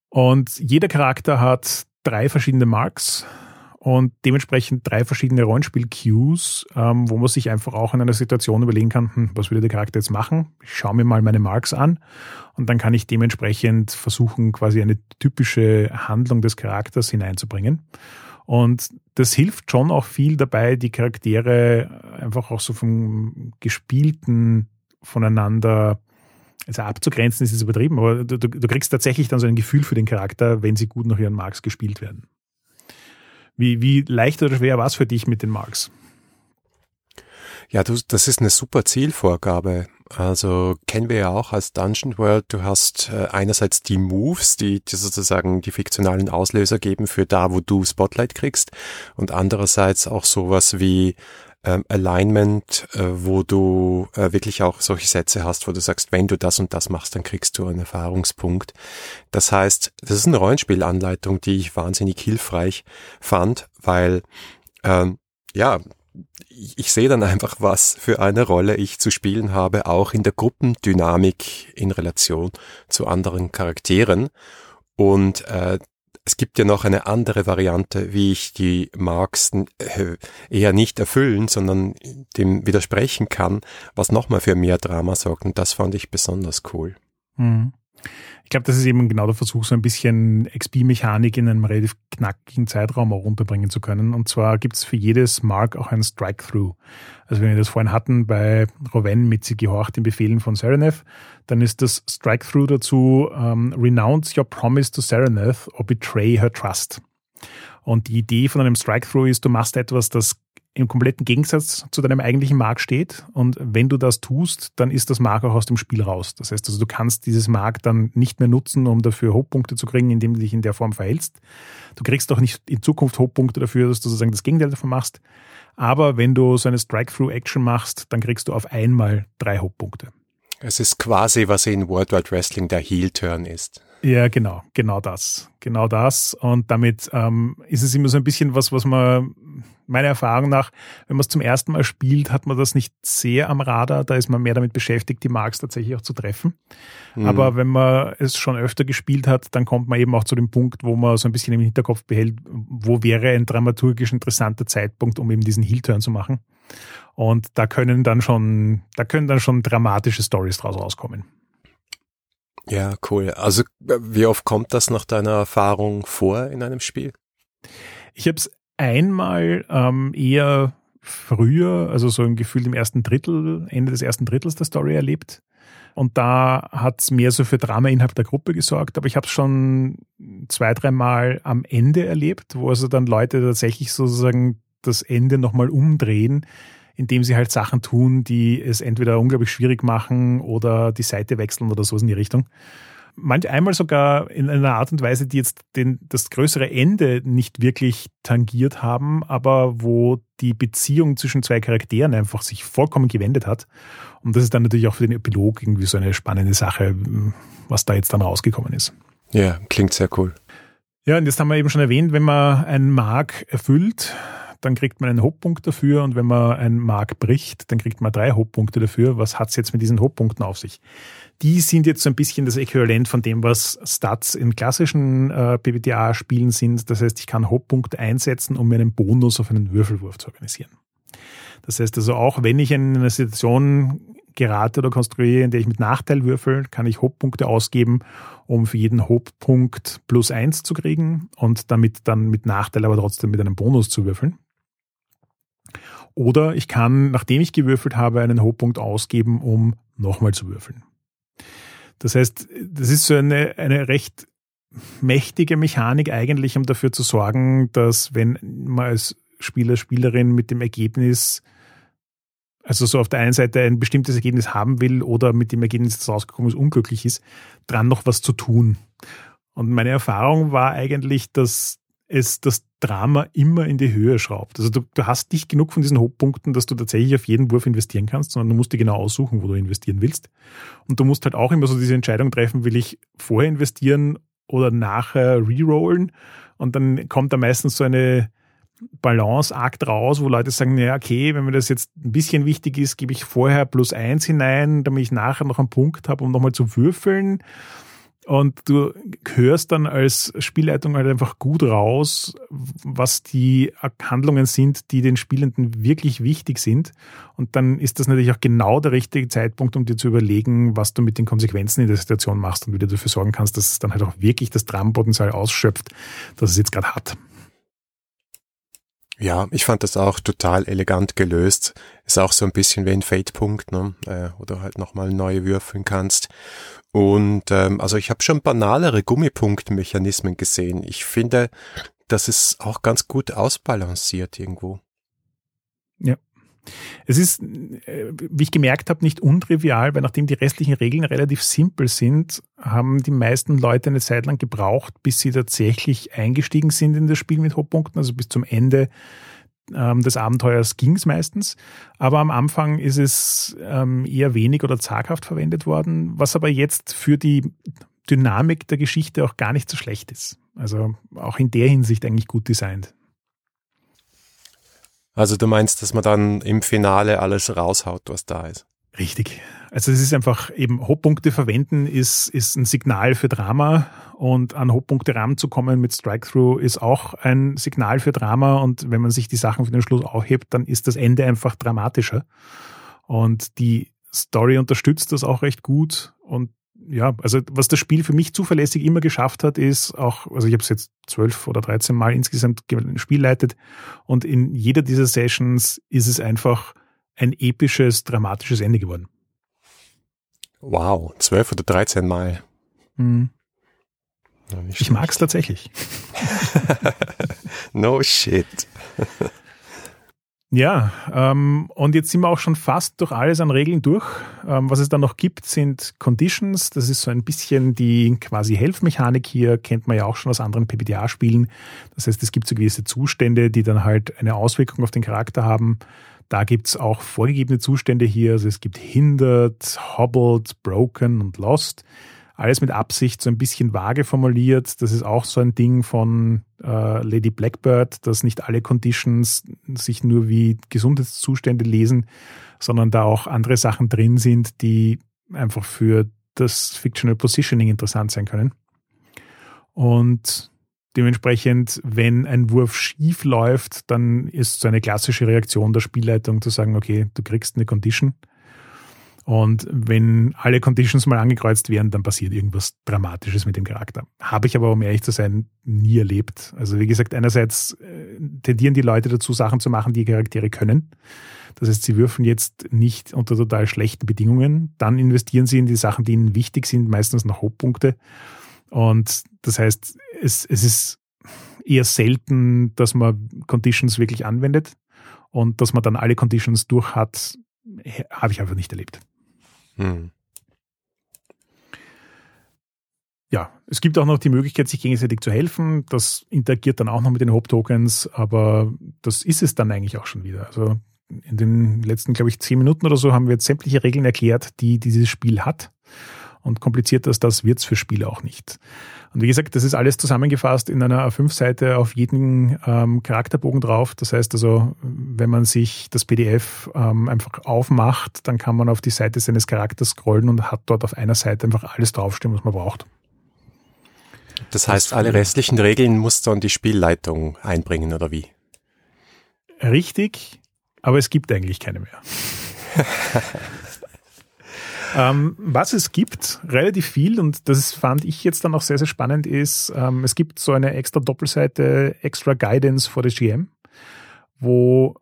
Und jeder Charakter hat drei verschiedene Marks und dementsprechend drei verschiedene Rollenspiel-Cues, ähm, wo man sich einfach auch in einer Situation überlegen kann, hm, was würde der Charakter jetzt machen? Ich schaue mir mal meine Marks an und dann kann ich dementsprechend versuchen, quasi eine typische Handlung des Charakters hineinzubringen. Und das hilft schon auch viel dabei, die Charaktere einfach auch so vom Gespielten voneinander also abzugrenzen ist jetzt übertrieben, aber du, du, kriegst tatsächlich dann so ein Gefühl für den Charakter, wenn sie gut nach ihren Marks gespielt werden. Wie, wie leicht oder schwer war es für dich mit den Marks? Ja, du, das ist eine super Zielvorgabe. Also kennen wir ja auch als Dungeon World. Du hast äh, einerseits die Moves, die, die sozusagen die fiktionalen Auslöser geben für da, wo du Spotlight kriegst, und andererseits auch sowas wie ähm, Alignment, äh, wo du äh, wirklich auch solche Sätze hast, wo du sagst, wenn du das und das machst, dann kriegst du einen Erfahrungspunkt. Das heißt, das ist eine Rollenspielanleitung, die ich wahnsinnig hilfreich fand, weil ähm, ja, ich, sehe dann einfach, was für eine Rolle ich zu spielen habe, auch in der Gruppendynamik in Relation zu anderen Charakteren. Und äh, es gibt ja noch eine andere Variante, wie ich die Marks äh, eher nicht erfüllen, sondern dem widersprechen kann, was nochmal für mehr Drama sorgt. Und das fand ich besonders cool. Mhm. Ich glaube, das ist eben genau der Versuch, so ein bisschen XP-Mechanik in einem relativ knackigen Zeitraum auch runterbringen zu können. Und zwar gibt es für jedes Mark auch ein Strike-Through. Also wenn wir das vorhin hatten bei Rowen mit Sie gehorcht den Befehlen von Sereneth, dann ist das Strike-Through dazu ähm, Renounce your promise to Sereneth or betray her trust. Und die Idee von einem Strike-Through ist, du machst etwas, das im kompletten Gegensatz zu deinem eigentlichen Mark steht. Und wenn du das tust, dann ist das Mark auch aus dem Spiel raus. Das heißt also, du kannst dieses Mark dann nicht mehr nutzen, um dafür Hochpunkte zu kriegen, indem du dich in der Form verhältst. Du kriegst auch nicht in Zukunft Hochpunkte dafür, dass du sozusagen das Gegenteil davon machst. Aber wenn du so eine Strike-Through-Action machst, dann kriegst du auf einmal drei Hochpunkte. Es ist quasi, was in World Wide Wrestling der Heel-Turn ist. Ja, genau, genau das. Genau das. Und damit ähm, ist es immer so ein bisschen was, was man Meiner Erfahrung nach, wenn man es zum ersten Mal spielt, hat man das nicht sehr am Radar. Da ist man mehr damit beschäftigt, die Marks tatsächlich auch zu treffen. Mhm. Aber wenn man es schon öfter gespielt hat, dann kommt man eben auch zu dem Punkt, wo man so ein bisschen im Hinterkopf behält, wo wäre ein dramaturgisch interessanter Zeitpunkt, um eben diesen Heel-Turn zu machen. Und da können dann schon, da können dann schon dramatische Stories draus rauskommen. Ja, cool. Also wie oft kommt das nach deiner Erfahrung vor in einem Spiel? Ich habe es einmal ähm, eher früher, also so ein Gefühl im ersten Drittel, Ende des ersten Drittels der Story erlebt. Und da hat es mehr so für Drama innerhalb der Gruppe gesorgt, aber ich habe es schon zwei, dreimal am Ende erlebt, wo also dann Leute tatsächlich sozusagen das Ende nochmal umdrehen, indem sie halt Sachen tun, die es entweder unglaublich schwierig machen oder die Seite wechseln oder sowas in die Richtung manch einmal sogar in einer Art und Weise, die jetzt den, das größere Ende nicht wirklich tangiert haben, aber wo die Beziehung zwischen zwei Charakteren einfach sich vollkommen gewendet hat. Und das ist dann natürlich auch für den Epilog irgendwie so eine spannende Sache, was da jetzt dann rausgekommen ist. Ja, klingt sehr cool. Ja, und jetzt haben wir eben schon erwähnt, wenn man einen Mark erfüllt, dann kriegt man einen Hochpunkt dafür und wenn man einen Mark bricht, dann kriegt man drei Hochpunkte dafür. Was hat es jetzt mit diesen Hochpunkten auf sich? Die sind jetzt so ein bisschen das Äquivalent von dem, was Stats in klassischen äh, PBTA-Spielen sind. Das heißt, ich kann Hauptpunkte einsetzen, um mir einen Bonus auf einen Würfelwurf zu organisieren. Das heißt also auch, wenn ich in eine Situation gerate oder konstruiere, in der ich mit Nachteil würfel, kann ich Hauptpunkte ausgeben, um für jeden Hauptpunkt plus eins zu kriegen und damit dann mit Nachteil aber trotzdem mit einem Bonus zu würfeln. Oder ich kann, nachdem ich gewürfelt habe, einen Hauptpunkt ausgeben, um nochmal zu würfeln. Das heißt, das ist so eine, eine recht mächtige Mechanik eigentlich, um dafür zu sorgen, dass wenn man als Spieler, Spielerin mit dem Ergebnis, also so auf der einen Seite ein bestimmtes Ergebnis haben will oder mit dem Ergebnis, das rausgekommen ist, unglücklich ist, dran noch was zu tun. Und meine Erfahrung war eigentlich, dass es das Drama immer in die Höhe schraubt. Also du, du hast nicht genug von diesen Hochpunkten, dass du tatsächlich auf jeden Wurf investieren kannst, sondern du musst dir genau aussuchen, wo du investieren willst. Und du musst halt auch immer so diese Entscheidung treffen, will ich vorher investieren oder nachher rerollen? Und dann kommt da meistens so eine Balanceakt raus, wo Leute sagen, ja, okay, wenn mir das jetzt ein bisschen wichtig ist, gebe ich vorher plus eins hinein, damit ich nachher noch einen Punkt habe, um nochmal zu würfeln. Und du hörst dann als Spielleitung halt einfach gut raus, was die Handlungen sind, die den Spielenden wirklich wichtig sind. Und dann ist das natürlich auch genau der richtige Zeitpunkt, um dir zu überlegen, was du mit den Konsequenzen in der Situation machst und wie du dafür sorgen kannst, dass es dann halt auch wirklich das Dramenpotenzial ausschöpft, das es jetzt gerade hat. Ja, ich fand das auch total elegant gelöst. Ist auch so ein bisschen wie ein Fade-Punkt, ne? Äh, oder halt nochmal neu würfeln kannst. Und ähm, also ich habe schon banalere Gummipunktmechanismen gesehen. Ich finde, das ist auch ganz gut ausbalanciert irgendwo. Ja. Es ist, äh, wie ich gemerkt habe, nicht untrivial, weil nachdem die restlichen Regeln relativ simpel sind, haben die meisten Leute eine Zeit lang gebraucht, bis sie tatsächlich eingestiegen sind in das Spiel mit Hochpunkten, also bis zum Ende ähm, des Abenteuers ging es meistens. Aber am Anfang ist es ähm, eher wenig oder zaghaft verwendet worden, was aber jetzt für die Dynamik der Geschichte auch gar nicht so schlecht ist. Also auch in der Hinsicht eigentlich gut designt. Also du meinst, dass man dann im Finale alles raushaut, was da ist? Richtig. Also es ist einfach eben Hochpunkte verwenden ist, ist ein Signal für Drama und an Hochpunkte ranzukommen mit Strike-Through ist auch ein Signal für Drama und wenn man sich die Sachen für den Schluss aufhebt, dann ist das Ende einfach dramatischer. Und die Story unterstützt das auch recht gut und ja, also was das Spiel für mich zuverlässig immer geschafft hat, ist auch, also ich habe es jetzt zwölf oder dreizehn Mal insgesamt Spiel leitet und in jeder dieser Sessions ist es einfach ein episches, dramatisches Ende geworden. Wow, zwölf oder dreizehn Mal. Mhm. ich mag es tatsächlich. no shit. Ja, ähm, und jetzt sind wir auch schon fast durch alles an Regeln durch. Ähm, was es dann noch gibt, sind Conditions. Das ist so ein bisschen die quasi Helfmechanik hier, kennt man ja auch schon aus anderen PBTA-Spielen. Das heißt, es gibt so gewisse Zustände, die dann halt eine Auswirkung auf den Charakter haben. Da gibt's auch vorgegebene Zustände hier. Also es gibt Hindered, Hobbled, Broken und Lost. alles mit Absicht so ein bisschen vage formuliert. Das ist auch so ein Ding von äh, Lady Blackbird, dass nicht alle Conditions sich nur wie Gesundheitszustände lesen, sondern da auch andere Sachen drin sind, die einfach für das Fictional Positioning interessant sein können. Und dementsprechend, wenn ein Wurf schief läuft, dann ist so eine klassische Reaktion der Spielleitung zu sagen, okay, du kriegst eine Condition. Und wenn alle Conditions mal angekreuzt werden, dann passiert irgendwas Dramatisches mit dem Charakter. Habe ich aber, um ehrlich zu sein, nie erlebt. Also wie gesagt, einerseits äh, tendieren die Leute dazu, Sachen zu machen, die Charaktere können. Das heißt, sie würfeln jetzt nicht unter total schlechten Bedingungen. Dann investieren sie in die Sachen, die ihnen wichtig sind, meistens noch Hochpunkte. Und das heißt, es, es ist eher selten, dass man Conditions wirklich anwendet. Und dass man dann alle Conditions durch hat, habe ich einfach nicht erlebt. Hm. Ja, es gibt auch noch die Möglichkeit, sich gegenseitig zu helfen. Das interagiert dann auch noch mit den Hop-Tokens, aber das ist es dann eigentlich auch schon wieder. Also in den letzten, glaube ich, zehn Minuten oder so haben wir jetzt sämtliche Regeln erklärt, die dieses Spiel hat. Und komplizierter als das wird's für Spieler auch nicht. Und wie gesagt, das ist alles zusammengefasst in einer A5-Seite auf jeden ähm, Charakterbogen drauf. Das heißt also, wenn man sich das PDF ähm, einfach aufmacht, dann kann man auf die Seite seines Charakters scrollen und hat dort auf einer Seite einfach alles draufstehen, was man braucht. Das heißt, das alle restlichen Regeln muss dann die Spielleitung einbringen, oder wie? Richtig, aber es gibt eigentlich keine mehr. Ähm, was es gibt, relativ viel, und das fand ich jetzt dann auch sehr, sehr spannend, ist, ähm, es gibt so eine extra Doppelseite, extra Guidance for the GM, wo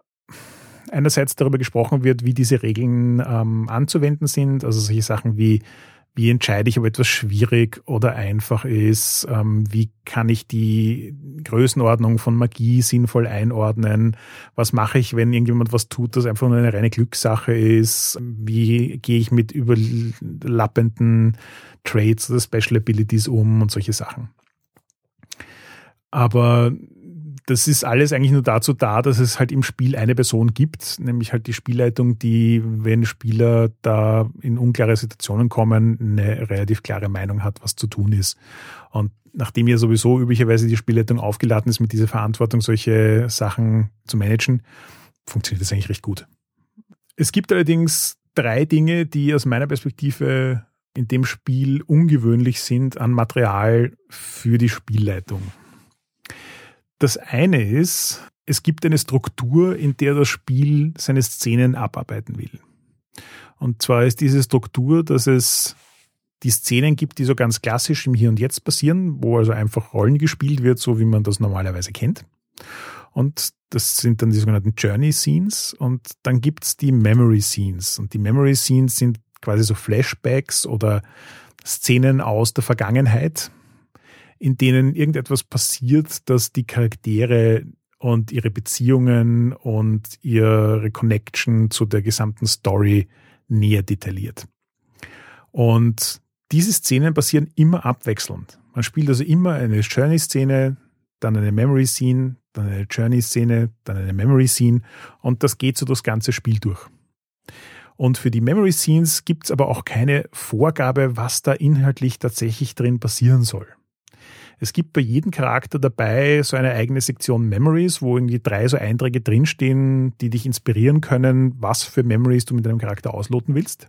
einerseits darüber gesprochen wird, wie diese Regeln ähm, anzuwenden sind, also solche Sachen wie wie entscheide ich, ob etwas schwierig oder einfach ist? Ähm, wie kann ich die Größenordnung von Magie sinnvoll einordnen? Was mache ich, wenn irgendjemand was tut, das einfach nur eine reine Glückssache ist? Wie gehe ich mit überlappenden Traits oder Special Abilities um und solche Sachen? Aber das ist alles eigentlich nur dazu da, dass es halt im Spiel eine Person gibt, nämlich halt die Spielleitung, die, wenn Spieler da in unklare Situationen kommen, eine relativ klare Meinung hat, was zu tun ist. Und nachdem ja sowieso üblicherweise die Spielleitung aufgeladen ist, mit dieser Verantwortung solche Sachen zu managen, funktioniert das eigentlich recht gut. Es gibt allerdings drei Dinge, die aus meiner Perspektive in dem Spiel ungewöhnlich sind an Material für die Spielleitung. Das eine ist, es gibt eine Struktur, in der das Spiel seine Szenen abarbeiten will. Und zwar ist diese Struktur, dass es die Szenen gibt, die so ganz klassisch im Hier und Jetzt passieren, wo also einfach Rollen gespielt wird, so wie man das normalerweise kennt. Und das sind dann die sogenannten Journey Scenes. Und dann gibt's die Memory Scenes. Und die Memory Scenes sind quasi so Flashbacks oder Szenen aus der Vergangenheit, in denen irgendetwas passiert, dass die Charaktere und ihre Beziehungen und ihre Connection zu der gesamten Story näher detailliert. Und diese Szenen passieren immer abwechselnd. Man spielt also immer eine Journey-Szene, dann eine Memory-Scene, dann eine Journey-Szene, dann eine Memory-Scene und das geht so das ganze Spiel durch. Und für die Memory Scenes gibt es aber auch keine Vorgabe, was da inhaltlich tatsächlich drin passieren soll. Es gibt bei jedem Charakter dabei so eine eigene Sektion Memories, wo irgendwie drei so Einträge drinstehen, die dich inspirieren können, was für Memories du mit deinem Charakter ausloten willst.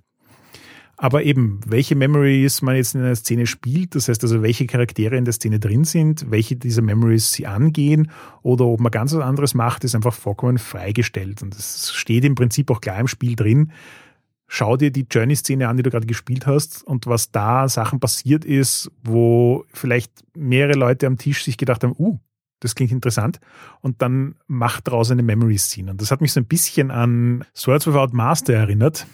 Aber eben, welche Memories man jetzt in einer Szene spielt, das heißt also, welche Charaktere in der Szene drin sind, welche dieser Memories sie angehen oder ob man ganz was anderes macht, ist einfach vollkommen freigestellt. Und es steht im Prinzip auch klar im Spiel drin, schau dir die Journey-Szene an, die du gerade gespielt hast und was da Sachen passiert ist, wo vielleicht mehrere Leute am Tisch sich gedacht haben, uh, das klingt interessant. Und dann macht daraus eine Memory-Scene. Und das hat mich so ein bisschen an Swords Without Master erinnert,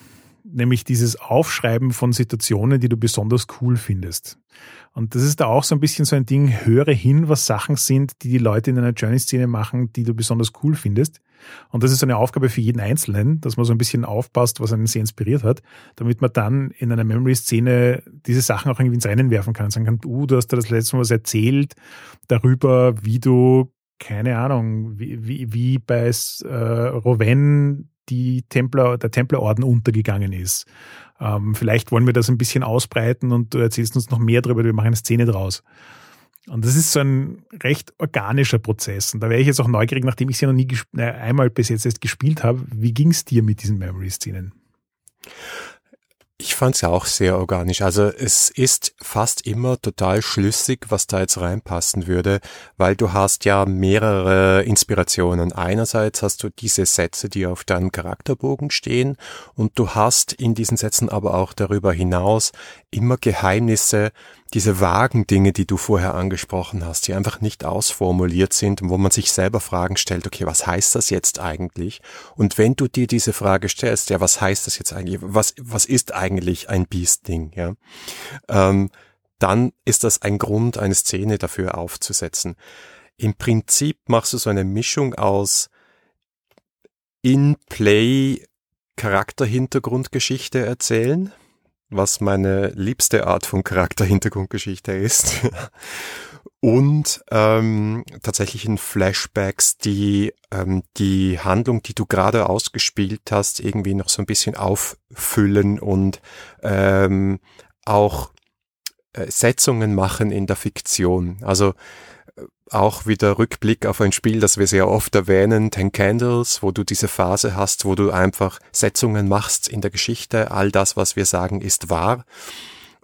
nämlich dieses Aufschreiben von Situationen, die du besonders cool findest. Und das ist da auch so ein bisschen so ein Ding, höre hin, was Sachen sind, die die Leute in einer Journey-Szene machen, die du besonders cool findest. Und das ist so eine Aufgabe für jeden Einzelnen, dass man so ein bisschen aufpasst, was einen sehr inspiriert hat, damit man dann in einer Memory-Szene diese Sachen auch irgendwie ins Rennen werfen kann sagen kann, uh, du hast da das letzte Mal was erzählt darüber, wie du, keine Ahnung, wie, wie, wie bei äh, Rowen die Templer, der Templerorden untergegangen ist. Ähm, vielleicht wollen wir das ein bisschen ausbreiten und du erzählst uns noch mehr darüber, wir machen eine Szene draus. Und das ist so ein recht organischer Prozess. Und da wäre ich jetzt auch neugierig, nachdem ich sie noch nie äh, einmal bis jetzt erst gespielt habe. Wie ging es dir mit diesen Memory-Szenen? Ich fand es ja auch sehr organisch. Also es ist fast immer total schlüssig, was da jetzt reinpassen würde, weil du hast ja mehrere Inspirationen. Einerseits hast du diese Sätze, die auf deinem Charakterbogen stehen und du hast in diesen Sätzen aber auch darüber hinaus immer Geheimnisse, diese vagen Dinge, die du vorher angesprochen hast, die einfach nicht ausformuliert sind und wo man sich selber Fragen stellt, okay, was heißt das jetzt eigentlich? Und wenn du dir diese Frage stellst, ja, was heißt das jetzt eigentlich? Was, was ist eigentlich ein Beast-Ding, ja? Ähm, dann ist das ein Grund, eine Szene dafür aufzusetzen. Im Prinzip machst du so eine Mischung aus In-Play Charakterhintergrundgeschichte erzählen, was meine liebste Art von Charakterhintergrundgeschichte ist. Und ähm, tatsächlich in Flashbacks, die ähm, die Handlung, die du gerade ausgespielt hast, irgendwie noch so ein bisschen auffüllen und ähm, auch äh, Setzungen machen in der Fiktion. Also auch wieder Rückblick auf ein Spiel, das wir sehr oft erwähnen, Ten Candles, wo du diese Phase hast, wo du einfach Setzungen machst in der Geschichte. All das, was wir sagen, ist wahr.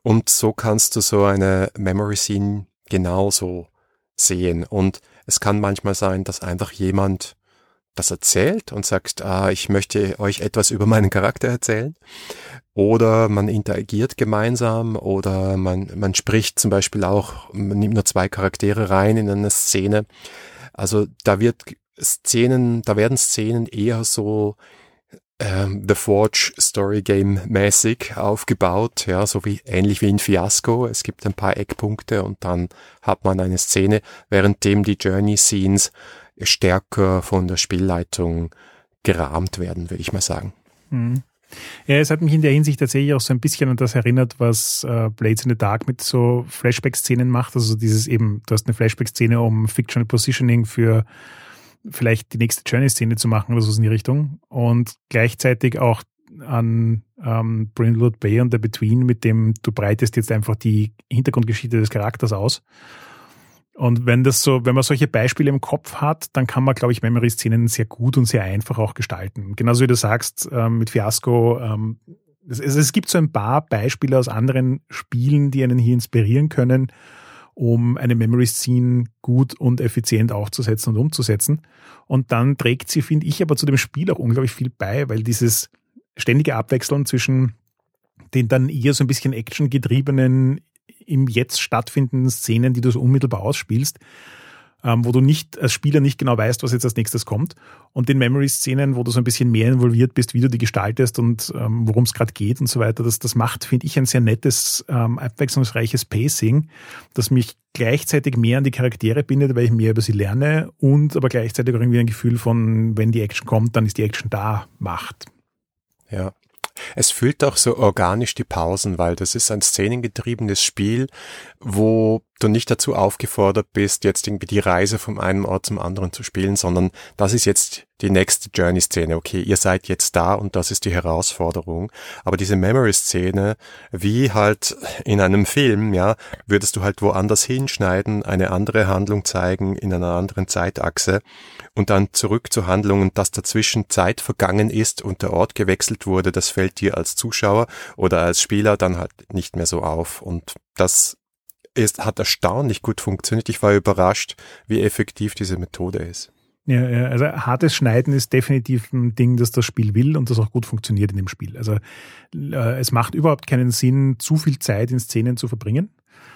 Und so kannst du so eine Memory Scene genauso sehen. Und es kann manchmal sein, dass einfach jemand das erzählt und sagt, ah, ich möchte euch etwas über meinen Charakter erzählen. Oder man interagiert gemeinsam oder man, man spricht zum Beispiel auch, man nimmt nur zwei Charaktere rein in eine Szene. Also da wird Szenen, da werden Szenen eher so ähm, The Forge Story Game mäßig aufgebaut, ja, so wie ähnlich wie in Fiasco. Es gibt ein paar Eckpunkte und dann hat man eine Szene, währenddem die Journey Scenes stärker von der Spielleitung gerahmt werden, würde ich mal sagen. Mhm. Ja, es hat mich in der Hinsicht tatsächlich auch so ein bisschen an das erinnert, was äh, Blades in the Dark mit so Flashback-Szenen macht. Also dieses eben, du hast eine Flashback-Szene, um Fictional Positioning für vielleicht die nächste Journey-Szene zu machen oder so in die Richtung. Und gleichzeitig auch an ähm, Brindlewood Bay und The Between, mit dem du breitest jetzt einfach die Hintergrundgeschichte des Charakters aus. Und wenn das so, wenn man solche Beispiele im Kopf hat, dann kann man, glaube ich, Memory-Szenen sehr gut und sehr einfach auch gestalten. Genauso wie du sagst, ähm, mit Fiasco, ähm, es, es, gibt so ein paar Beispiele aus anderen Spielen, die einen hier inspirieren können, um eine Memory-Scene gut und effizient aufzusetzen und umzusetzen. Und dann trägt sie, finde ich, aber zu dem Spiel auch unglaublich viel bei, weil dieses ständige Abwechseln zwischen den dann eher so ein bisschen actiongetriebenen im jetzt stattfindenden Szenen, die du so unmittelbar ausspielst, ähm, wo du nicht als Spieler nicht genau weißt, was jetzt als nächstes kommt. Und den Memory-Szenen, wo du so ein bisschen mehr involviert bist, wie du die gestaltest und ähm, worum es gerade geht und so weiter. Das, das macht, finde ich, ein sehr nettes, ähm, abwechslungsreiches Pacing, das mich gleichzeitig mehr an die Charaktere bindet, weil ich mehr über sie lerne und aber gleichzeitig irgendwie ein Gefühl von, wenn die Action kommt, dann ist die Action da, macht. Ja, es füllt auch so organisch die Pausen, weil das ist ein szenengetriebenes Spiel, wo du nicht dazu aufgefordert bist, jetzt irgendwie die Reise vom einen Ort zum anderen zu spielen, sondern das ist jetzt die nächste Journey-Szene. Okay, ihr seid jetzt da und das ist die Herausforderung. Aber diese Memory-Szene, wie halt in einem Film, ja, würdest du halt woanders hinschneiden, eine andere Handlung zeigen in einer anderen Zeitachse und dann zurück zur Handlung und dass dazwischen Zeit vergangen ist und der Ort gewechselt wurde, das fällt dir als Zuschauer oder als Spieler dann halt nicht mehr so auf. Und das ist, hat erstaunlich gut funktioniert. Ich war überrascht, wie effektiv diese Methode ist. Ja, ja, also hartes Schneiden ist definitiv ein Ding, das das Spiel will und das auch gut funktioniert in dem Spiel. Also äh, es macht überhaupt keinen Sinn, zu viel Zeit in Szenen zu verbringen.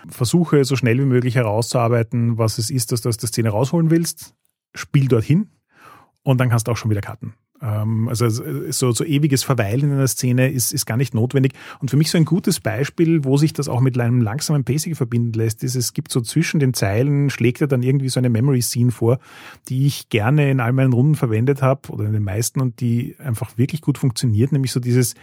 Versuche so schnell wie möglich herauszuarbeiten, was es ist, dass du aus der Szene rausholen willst. Spiel dorthin und dann kannst du auch schon wieder cutten. Ähm, also so, so ewiges Verweilen in einer Szene ist, ist gar nicht notwendig. Und für mich so ein gutes Beispiel, wo sich das auch mit einem langsamen Pacing verbinden lässt, ist, es gibt so zwischen den Zeilen, schlägt er dann irgendwie so eine Memory Scene vor, die ich gerne in all meinen Runden verwendet habe oder in den meisten und die einfach wirklich gut funktioniert, nämlich so dieses,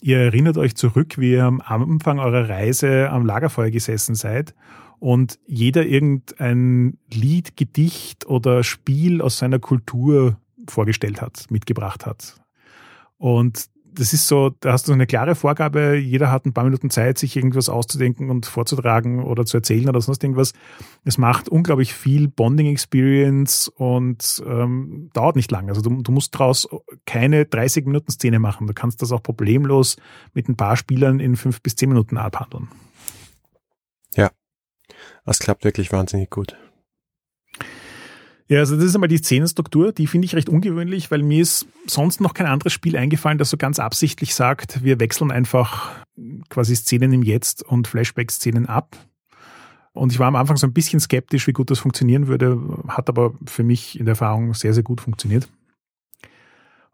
ihr erinnert euch zurück, wie ihr am Anfang eurer Reise am Lagerfeuer gesessen seid und jeder irgendein Lied, Gedicht oder Spiel aus seiner Kultur vorgestellt hat, mitgebracht hat. Und das ist so, da hast du eine klare Vorgabe, jeder hat ein paar Minuten Zeit, sich irgendwas auszudenken und vorzutragen oder zu erzählen oder sonst irgendwas. Es macht unglaublich viel Bonding-Experience und ähm, dauert nicht lang. Also du, du musst daraus keine 30 Minuten Szene machen. Du kannst das auch problemlos mit ein paar Spielern in fünf bis zehn Minuten abhandeln. Ja, das klappt wirklich wahnsinnig gut. Ja, also das ist einmal die Szenenstruktur, die finde ich recht ungewöhnlich, weil mir ist sonst noch kein anderes Spiel eingefallen, das so ganz absichtlich sagt, wir wechseln einfach quasi Szenen im Jetzt und Flashback-Szenen ab. Und ich war am Anfang so ein bisschen skeptisch, wie gut das funktionieren würde, hat aber für mich in der Erfahrung sehr, sehr gut funktioniert.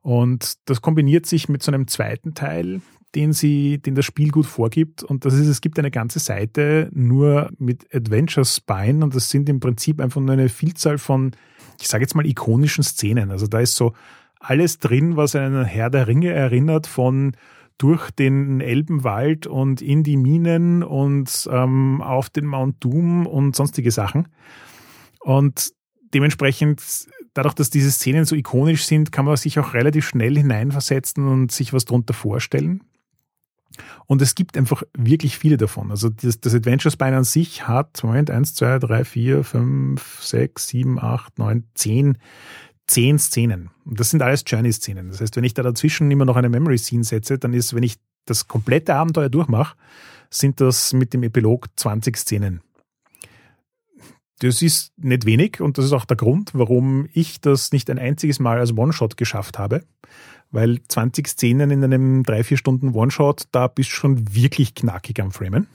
Und das kombiniert sich mit so einem zweiten Teil, den sie, den das Spiel gut vorgibt. Und das ist, es gibt eine ganze Seite nur mit Adventure Spine und das sind im Prinzip einfach nur eine Vielzahl von, ich sage jetzt mal, ikonischen Szenen. Also da ist so alles drin, was einen Herr der Ringe erinnert, von durch den Elbenwald und in die Minen und ähm, auf den Mount Doom und sonstige Sachen. Und dementsprechend, dadurch, dass diese Szenen so ikonisch sind, kann man sich auch relativ schnell hineinversetzen und sich was drunter vorstellen. Und es gibt einfach wirklich viele davon. Also das, das Adventure Spine an sich hat, Moment, 1, 2, 3, 4, 5, 6, 7, 8, 9, 10, 10 Szenen. Und das sind alles Journey-Szenen. Das heißt, wenn ich da dazwischen immer noch eine Memory-Scene setze, dann ist, wenn ich das komplette Abenteuer durchmache, sind das mit dem Epilog 20 Szenen. Das ist nicht wenig und das ist auch der Grund, warum ich das nicht ein einziges Mal als One-Shot geschafft habe weil 20 Szenen in einem 3-4 Stunden One-Shot, da bist du schon wirklich knackig am Framen.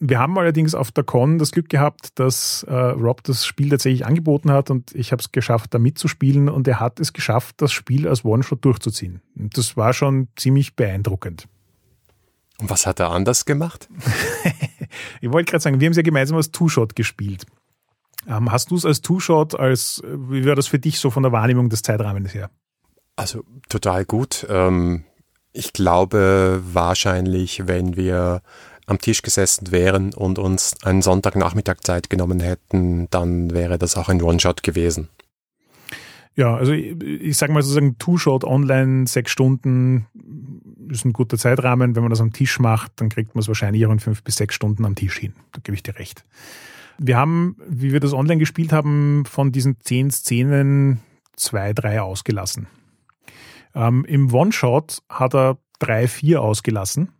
Wir haben allerdings auf der Con das Glück gehabt, dass äh, Rob das Spiel tatsächlich angeboten hat und ich habe es geschafft, da mitzuspielen und er hat es geschafft, das Spiel als One-Shot durchzuziehen. Und das war schon ziemlich beeindruckend. Und was hat er anders gemacht? ich wollte gerade sagen, wir haben es ja gemeinsam als Two-Shot gespielt. Ähm, hast du es als Two-Shot, als, wie war das für dich so von der Wahrnehmung des Zeitrahmens her? Also total gut. Ähm, ich glaube wahrscheinlich, wenn wir am Tisch gesessen wären und uns einen Sonntagnachmittag Zeit genommen hätten, dann wäre das auch ein One-Shot gewesen. Ja, also ich, ich sage mal sozusagen Two-Shot online, sechs Stunden ist ein guter Zeitrahmen. Wenn man das am Tisch macht, dann kriegt man es wahrscheinlich auch in fünf bis sechs Stunden am Tisch hin. Da gebe ich dir recht. Wir haben, wie wir das online gespielt haben, von diesen zehn Szenen zwei, drei ausgelassen. Ähm, Im One-Shot hat er drei, vier ausgelassen,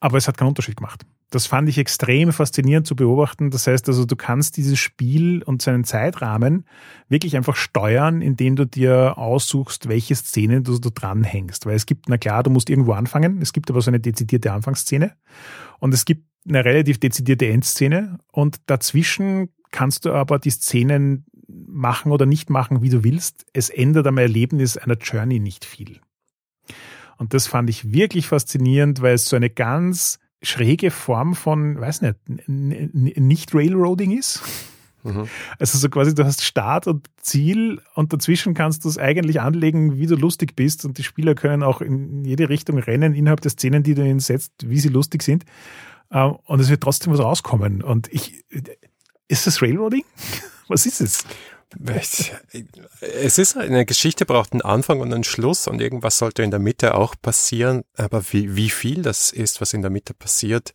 aber es hat keinen Unterschied gemacht. Das fand ich extrem faszinierend zu beobachten. Das heißt also, du kannst dieses Spiel und seinen Zeitrahmen wirklich einfach steuern, indem du dir aussuchst, welche Szene du, du dranhängst. Weil es gibt, na klar, du musst irgendwo anfangen. Es gibt aber so eine dezidierte Anfangsszene und es gibt eine relativ dezidierte Endszene und dazwischen kannst du aber die Szenen machen oder nicht machen, wie du willst. Es ändert am Erlebnis einer Journey nicht viel. Und das fand ich wirklich faszinierend, weil es so eine ganz schräge Form von, weiß nicht, nicht Railroading ist. Mhm. Also so quasi, du hast Start und Ziel und dazwischen kannst du es eigentlich anlegen, wie du lustig bist und die Spieler können auch in jede Richtung rennen innerhalb der Szenen, die du ihnen setzt, wie sie lustig sind. Äh, und es wird trotzdem was rauskommen. Und ich, ist das Railroading? Was ist es? Es ist eine Geschichte braucht einen Anfang und einen Schluss und irgendwas sollte in der Mitte auch passieren. Aber wie, wie viel das ist, was in der Mitte passiert,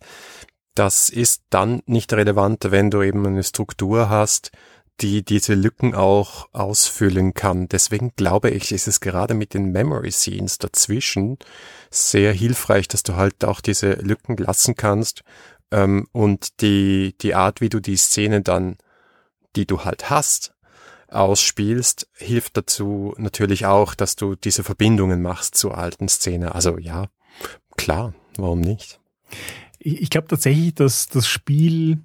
das ist dann nicht relevant, wenn du eben eine Struktur hast, die diese Lücken auch ausfüllen kann. Deswegen glaube ich, ist es gerade mit den Memory Scenes dazwischen sehr hilfreich, dass du halt auch diese Lücken lassen kannst ähm, und die, die Art, wie du die Szene dann, die du halt hast, ausspielst, hilft dazu natürlich auch, dass du diese Verbindungen machst zur alten Szene. Also ja, klar, warum nicht? Ich, glaube tatsächlich, dass das Spiel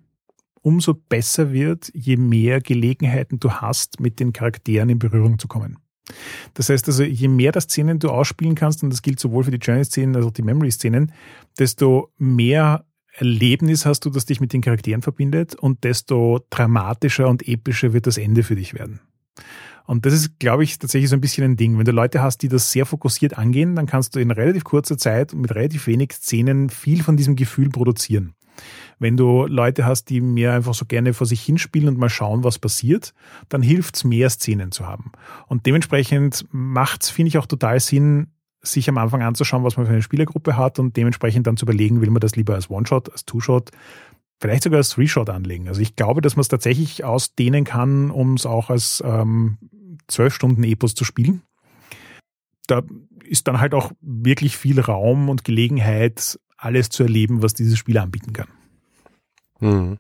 umso besser wird, je mehr Gelegenheiten du hast, mit den Charakteren in Berührung zu kommen. Das heißt also, je mehr der Szenen du ausspielen kannst, und das gilt sowohl für die Journey-Szenen als auch die Memory-Szenen, desto mehr Erlebnis hast du, das dich mit den Charakteren verbindet und desto dramatischer und epischer wird das Ende für dich werden. Und das ist, glaube ich, tatsächlich so ein bisschen ein Ding. Wenn du Leute hast, die das sehr fokussiert angehen, dann kannst du in relativ kurzer Zeit mit relativ wenig Szenen viel von diesem Gefühl produzieren. Wenn du Leute hast, die mehr einfach so gerne vor sich hinspielen und mal schauen, was passiert, dann hilft es mehr Szenen zu haben. Und dementsprechend macht es, finde ich, auch total Sinn, sich am Anfang anzuschauen, was man für eine Spielergruppe hat und dementsprechend dann zu überlegen, will man das lieber als One-Shot, als Two-Shot, vielleicht sogar als Three-Shot anlegen. Also ich glaube, dass man es tatsächlich ausdehnen kann, um es auch als ähm, zwölf Stunden Epos zu spielen. Da ist dann halt auch wirklich viel Raum und Gelegenheit, alles zu erleben, was dieses Spiel anbieten kann. Mhm.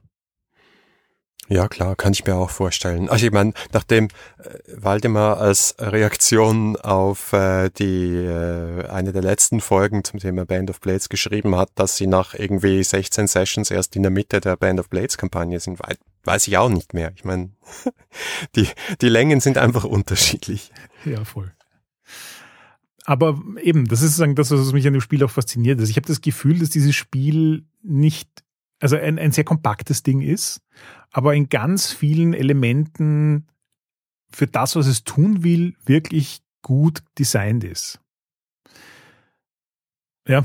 Ja, klar, kann ich mir auch vorstellen. Also ich meine, nachdem äh, Waldemar als Reaktion auf äh, die äh, eine der letzten Folgen zum Thema Band of Blades geschrieben hat, dass sie nach irgendwie 16 Sessions erst in der Mitte der Band of Blades Kampagne sind, weiß ich auch nicht mehr. Ich meine, die, die Längen sind einfach unterschiedlich. Ja, voll. Aber eben, das ist sozusagen das, was mich an dem Spiel auch fasziniert. Also ich habe das Gefühl, dass dieses Spiel nicht also ein, ein sehr kompaktes Ding ist, aber in ganz vielen Elementen für das, was es tun will, wirklich gut designt ist. Ja,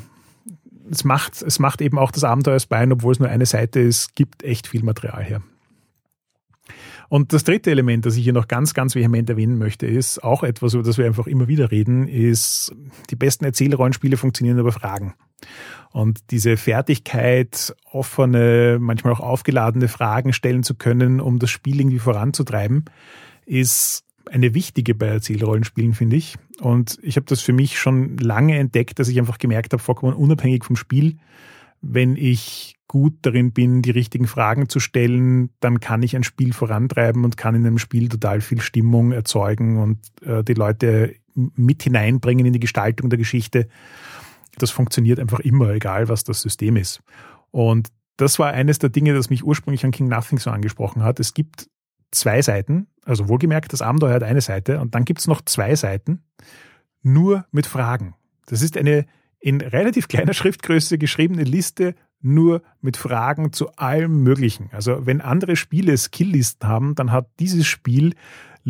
es macht, es macht eben auch das Abenteuer Spine, obwohl es nur eine Seite ist, gibt echt viel Material her. Und das dritte Element, das ich hier noch ganz, ganz vehement erwähnen möchte, ist auch etwas, über das wir einfach immer wieder reden, ist, die besten Erzählrollenspiele funktionieren über Fragen. Und diese Fertigkeit, offene, manchmal auch aufgeladene Fragen stellen zu können, um das Spiel irgendwie voranzutreiben, ist eine wichtige bei Erzählrollenspielen, finde ich. Und ich habe das für mich schon lange entdeckt, dass ich einfach gemerkt habe, vollkommen unabhängig vom Spiel, wenn ich gut darin bin, die richtigen Fragen zu stellen, dann kann ich ein Spiel vorantreiben und kann in einem Spiel total viel Stimmung erzeugen und äh, die Leute mit hineinbringen in die Gestaltung der Geschichte das funktioniert einfach immer, egal was das System ist. Und das war eines der Dinge, das mich ursprünglich an King Nothing so angesprochen hat. Es gibt zwei Seiten, also wohlgemerkt, das Abenteuer hat eine Seite und dann gibt es noch zwei Seiten, nur mit Fragen. Das ist eine in relativ kleiner Schriftgröße geschriebene Liste nur mit Fragen zu allem Möglichen. Also wenn andere Spiele Skilllisten haben, dann hat dieses Spiel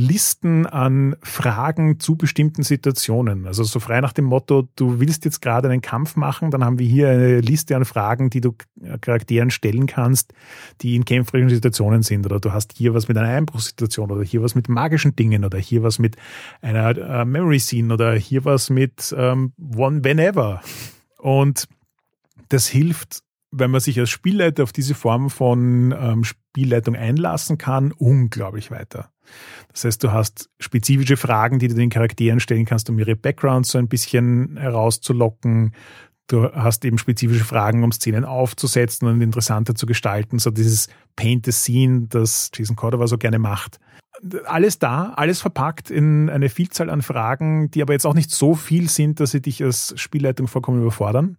Listen an Fragen zu bestimmten Situationen. Also so frei nach dem Motto, du willst jetzt gerade einen Kampf machen, dann haben wir hier eine Liste an Fragen, die du Charakteren stellen kannst, die in kämpferischen Situationen sind. Oder du hast hier was mit einer Einbruchssituation oder hier was mit magischen Dingen oder hier was mit einer äh, Memory Scene oder hier was mit ähm, One Whenever. Und das hilft wenn man sich als Spielleiter auf diese Form von ähm, Spielleitung einlassen kann, unglaublich weiter. Das heißt, du hast spezifische Fragen, die du den Charakteren stellen kannst, um ihre Backgrounds so ein bisschen herauszulocken. Du hast eben spezifische Fragen, um Szenen aufzusetzen und interessanter zu gestalten. So dieses Paint the Scene, das Jason Cordova so gerne macht. Alles da, alles verpackt in eine Vielzahl an Fragen, die aber jetzt auch nicht so viel sind, dass sie dich als Spielleitung vollkommen überfordern.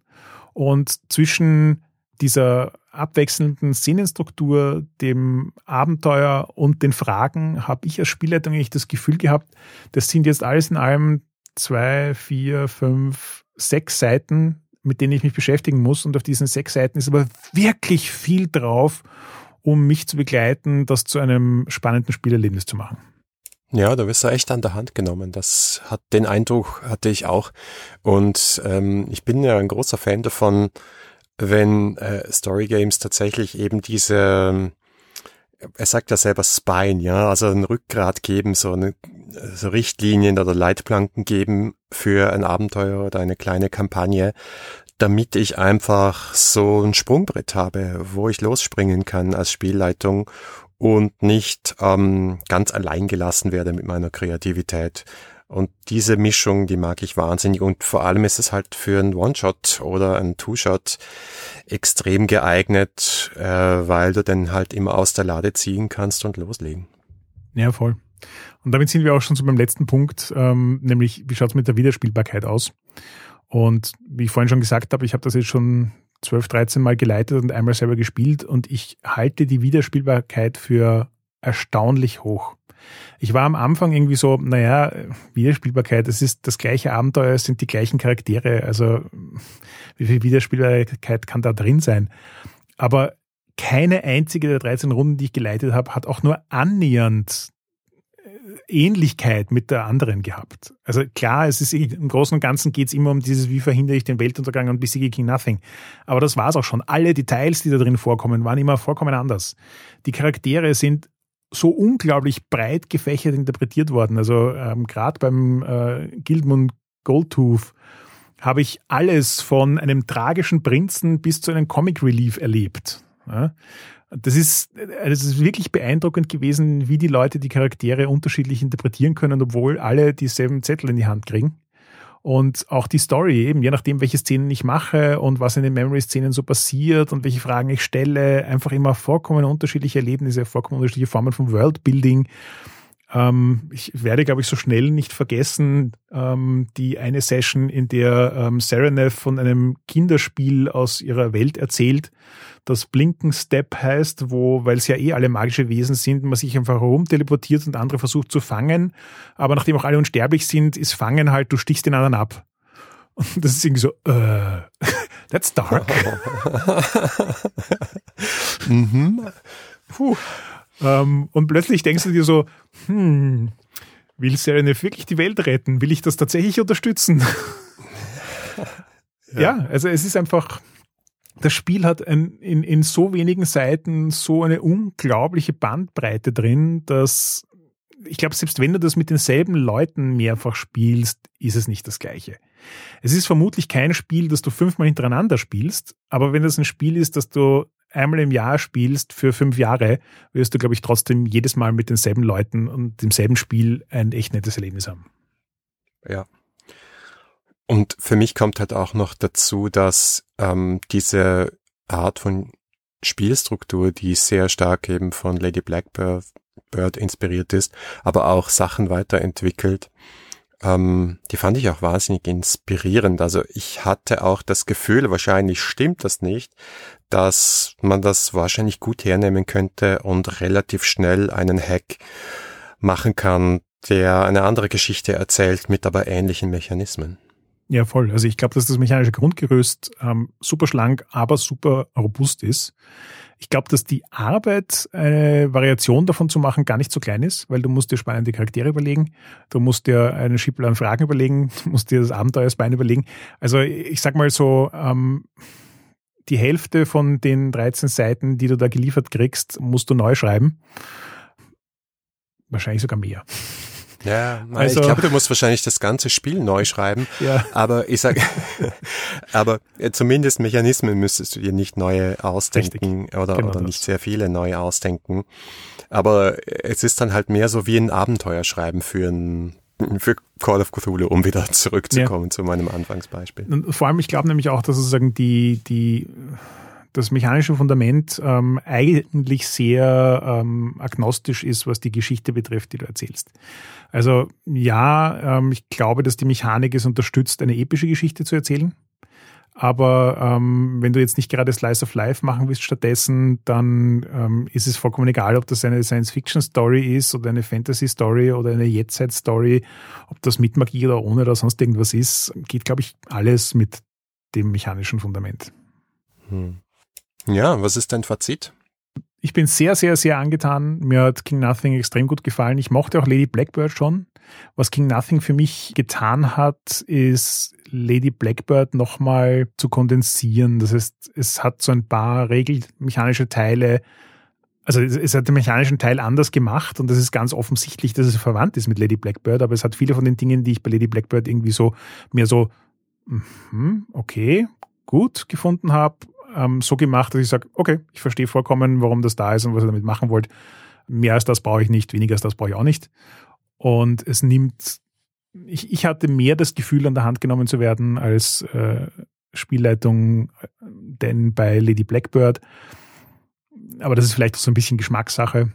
Und zwischen dieser abwechselnden Szenenstruktur, dem Abenteuer und den Fragen habe ich als Spielleitung eigentlich das Gefühl gehabt, das sind jetzt alles in allem zwei, vier, fünf, sechs Seiten, mit denen ich mich beschäftigen muss. Und auf diesen sechs Seiten ist aber wirklich viel drauf, um mich zu begleiten, das zu einem spannenden Spielerlebnis zu machen. Ja, da wirst du echt an der Hand genommen. Das hat den Eindruck hatte ich auch. Und ähm, ich bin ja ein großer Fan davon, wenn äh, Story Games tatsächlich eben diese, er sagt ja selber Spine, ja, also ein Rückgrat geben, so eine so Richtlinien oder Leitplanken geben für ein Abenteuer oder eine kleine Kampagne, damit ich einfach so ein Sprungbrett habe, wo ich losspringen kann als Spielleitung und nicht ähm, ganz allein gelassen werde mit meiner Kreativität. Und diese Mischung, die mag ich wahnsinnig. Und vor allem ist es halt für einen One-Shot oder einen Two-Shot extrem geeignet, äh, weil du dann halt immer aus der Lade ziehen kannst und loslegen. Ja, voll. Und damit sind wir auch schon zu meinem letzten Punkt, ähm, nämlich wie schaut's mit der Wiederspielbarkeit aus? Und wie ich vorhin schon gesagt habe, ich habe das jetzt schon 12, 13 Mal geleitet und einmal selber gespielt und ich halte die Wiederspielbarkeit für erstaunlich hoch. Ich war am Anfang irgendwie so, naja, Wiederspielbarkeit, es ist das gleiche Abenteuer, es sind die gleichen Charaktere, also wie viel Wiederspielbarkeit kann da drin sein? Aber keine einzige der 13 Runden, die ich geleitet habe, hat auch nur annähernd äh, Ähnlichkeit mit der anderen gehabt. Also klar, es ist im Großen und Ganzen geht es immer um dieses, wie verhindere ich den Weltuntergang und besiege King Nothing. Aber das war es auch schon. Alle Details, die da drin vorkommen, waren immer vollkommen anders. Die Charaktere sind so unglaublich breit gefächert interpretiert worden. Also ähm, gerade beim äh, Gildmund Goldtooth habe ich alles von einem tragischen Prinzen bis zu einem Comic Relief erlebt. Ja? Das ist, das ist wirklich beeindruckend gewesen, wie die Leute die Charaktere unterschiedlich interpretieren können, obwohl alle dieselben Zettel in die Hand kriegen. Und auch die Story, eben je nachdem, welche Szenen ich mache und was in den Memory-Szenen so passiert und welche Fragen ich stelle, einfach immer vollkommen unterschiedliche Erlebnisse, vollkommen unterschiedliche Formen von Worldbuilding. Ähm, ich werde, glaube ich, so schnell nicht vergessen, ähm, die eine Session, in der ähm, Serenev von einem Kinderspiel aus ihrer Welt erzählt, das Blinken Step heißt, wo, weil es ja eh alle magische Wesen sind, man sich einfach herum teleportiert und andere versucht zu fangen. Aber nachdem auch alle unsterblich sind, ist Fangen halt, du stichst den anderen ab. Und das ist irgendwie so, äh, that's dark. mhm. Puh. Ähm, und plötzlich denkst du dir so, hm, will Serenef wirklich die Welt retten? Will ich das tatsächlich unterstützen? ja. ja, also es ist einfach, das Spiel hat ein, in, in so wenigen Seiten so eine unglaubliche Bandbreite drin, dass ich glaube, selbst wenn du das mit denselben Leuten mehrfach spielst, ist es nicht das gleiche. Es ist vermutlich kein Spiel, das du fünfmal hintereinander spielst, aber wenn das ein Spiel ist, das du einmal im Jahr spielst für fünf Jahre, wirst du, glaube ich, trotzdem jedes Mal mit denselben Leuten und demselben Spiel ein echt nettes Erlebnis haben. Ja. Und für mich kommt halt auch noch dazu, dass ähm, diese Art von Spielstruktur, die sehr stark eben von Lady Blackbird Bird inspiriert ist, aber auch Sachen weiterentwickelt, ähm, die fand ich auch wahnsinnig inspirierend. Also ich hatte auch das Gefühl, wahrscheinlich stimmt das nicht, dass man das wahrscheinlich gut hernehmen könnte und relativ schnell einen Hack machen kann, der eine andere Geschichte erzählt mit aber ähnlichen Mechanismen. Ja, voll. Also ich glaube, dass das mechanische Grundgerüst ähm, super schlank, aber super robust ist. Ich glaube, dass die Arbeit, eine Variation davon zu machen, gar nicht so klein ist, weil du musst dir spannende Charaktere überlegen, du musst dir eine Schippe an Fragen überlegen, du musst dir das Abenteuersbein überlegen. Also ich sag mal so, ähm, die Hälfte von den 13 Seiten, die du da geliefert kriegst, musst du neu schreiben. Wahrscheinlich sogar mehr. Ja, also, ich glaube, du musst wahrscheinlich das ganze Spiel neu schreiben. Ja. Aber ich sage, aber äh, zumindest Mechanismen müsstest du dir nicht neue ausdenken Richtig, oder, genau oder nicht sehr viele neu ausdenken. Aber es ist dann halt mehr so wie ein Abenteuerschreiben für ein für Call of Cthulhu, um wieder zurückzukommen ja. zu meinem Anfangsbeispiel. Und vor allem, ich glaube nämlich auch, dass sozusagen die, die das mechanische Fundament ähm, eigentlich sehr ähm, agnostisch ist, was die Geschichte betrifft, die du erzählst. Also ja, ähm, ich glaube, dass die Mechanik es unterstützt, eine epische Geschichte zu erzählen. Aber ähm, wenn du jetzt nicht gerade Slice of Life machen willst stattdessen, dann ähm, ist es vollkommen egal, ob das eine Science-Fiction-Story ist oder eine Fantasy-Story oder eine Jetztzeit-Story, ob das mit Magie oder ohne oder sonst irgendwas ist, geht, glaube ich, alles mit dem mechanischen Fundament. Hm. Ja, was ist dein Fazit? Ich bin sehr, sehr, sehr angetan. Mir hat King Nothing extrem gut gefallen. Ich mochte auch Lady Blackbird schon. Was King Nothing für mich getan hat, ist Lady Blackbird nochmal zu kondensieren. Das heißt, es hat so ein paar regelmechanische Teile, also es hat den mechanischen Teil anders gemacht und das ist ganz offensichtlich, dass es verwandt ist mit Lady Blackbird, aber es hat viele von den Dingen, die ich bei Lady Blackbird irgendwie so mehr so, mm, okay, gut gefunden habe, ähm, so gemacht, dass ich sage, okay, ich verstehe vollkommen, warum das da ist und was ihr damit machen wollt. Mehr als das brauche ich nicht, weniger als das brauche ich auch nicht. Und es nimmt, ich, ich hatte mehr das Gefühl, an der Hand genommen zu werden als äh, Spielleitung äh, denn bei Lady Blackbird. Aber das ist vielleicht auch so ein bisschen Geschmackssache.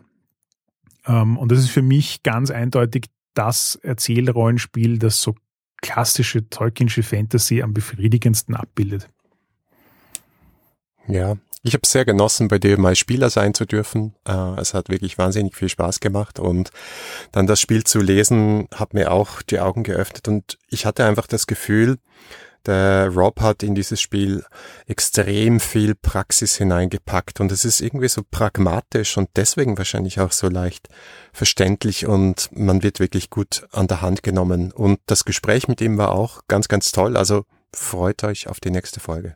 Ähm, und das ist für mich ganz eindeutig das Erzählrollenspiel, das so klassische Tolkienische Fantasy am befriedigendsten abbildet. Ja, ich habe sehr genossen, bei dir mal Spieler sein zu dürfen. Äh, es hat wirklich wahnsinnig viel Spaß gemacht und dann das Spiel zu lesen hat mir auch die Augen geöffnet und ich hatte einfach das Gefühl, der Rob hat in dieses Spiel extrem viel Praxis hineingepackt und es ist irgendwie so pragmatisch und deswegen wahrscheinlich auch so leicht verständlich und man wird wirklich gut an der Hand genommen. Und das Gespräch mit ihm war auch ganz, ganz toll. Also freut euch auf die nächste Folge.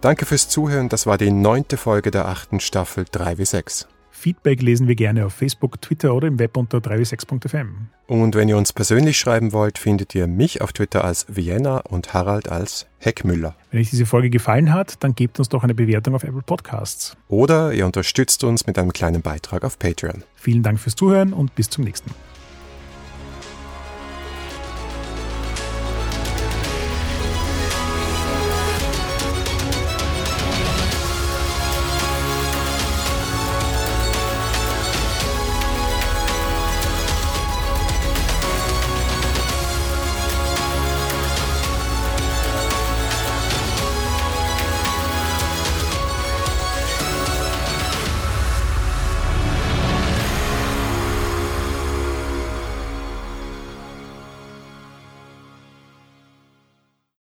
Danke fürs Zuhören, das war die neunte Folge der achten Staffel 3 wie 6. Feedback lesen wir gerne auf Facebook, Twitter oder im Web unter 3w6.fm. Und wenn ihr uns persönlich schreiben wollt, findet ihr mich auf Twitter als Vienna und Harald als Heckmüller. Wenn euch diese Folge gefallen hat, dann gebt uns doch eine Bewertung auf Apple Podcasts. Oder ihr unterstützt uns mit einem kleinen Beitrag auf Patreon. Vielen Dank fürs Zuhören und bis zum nächsten Mal.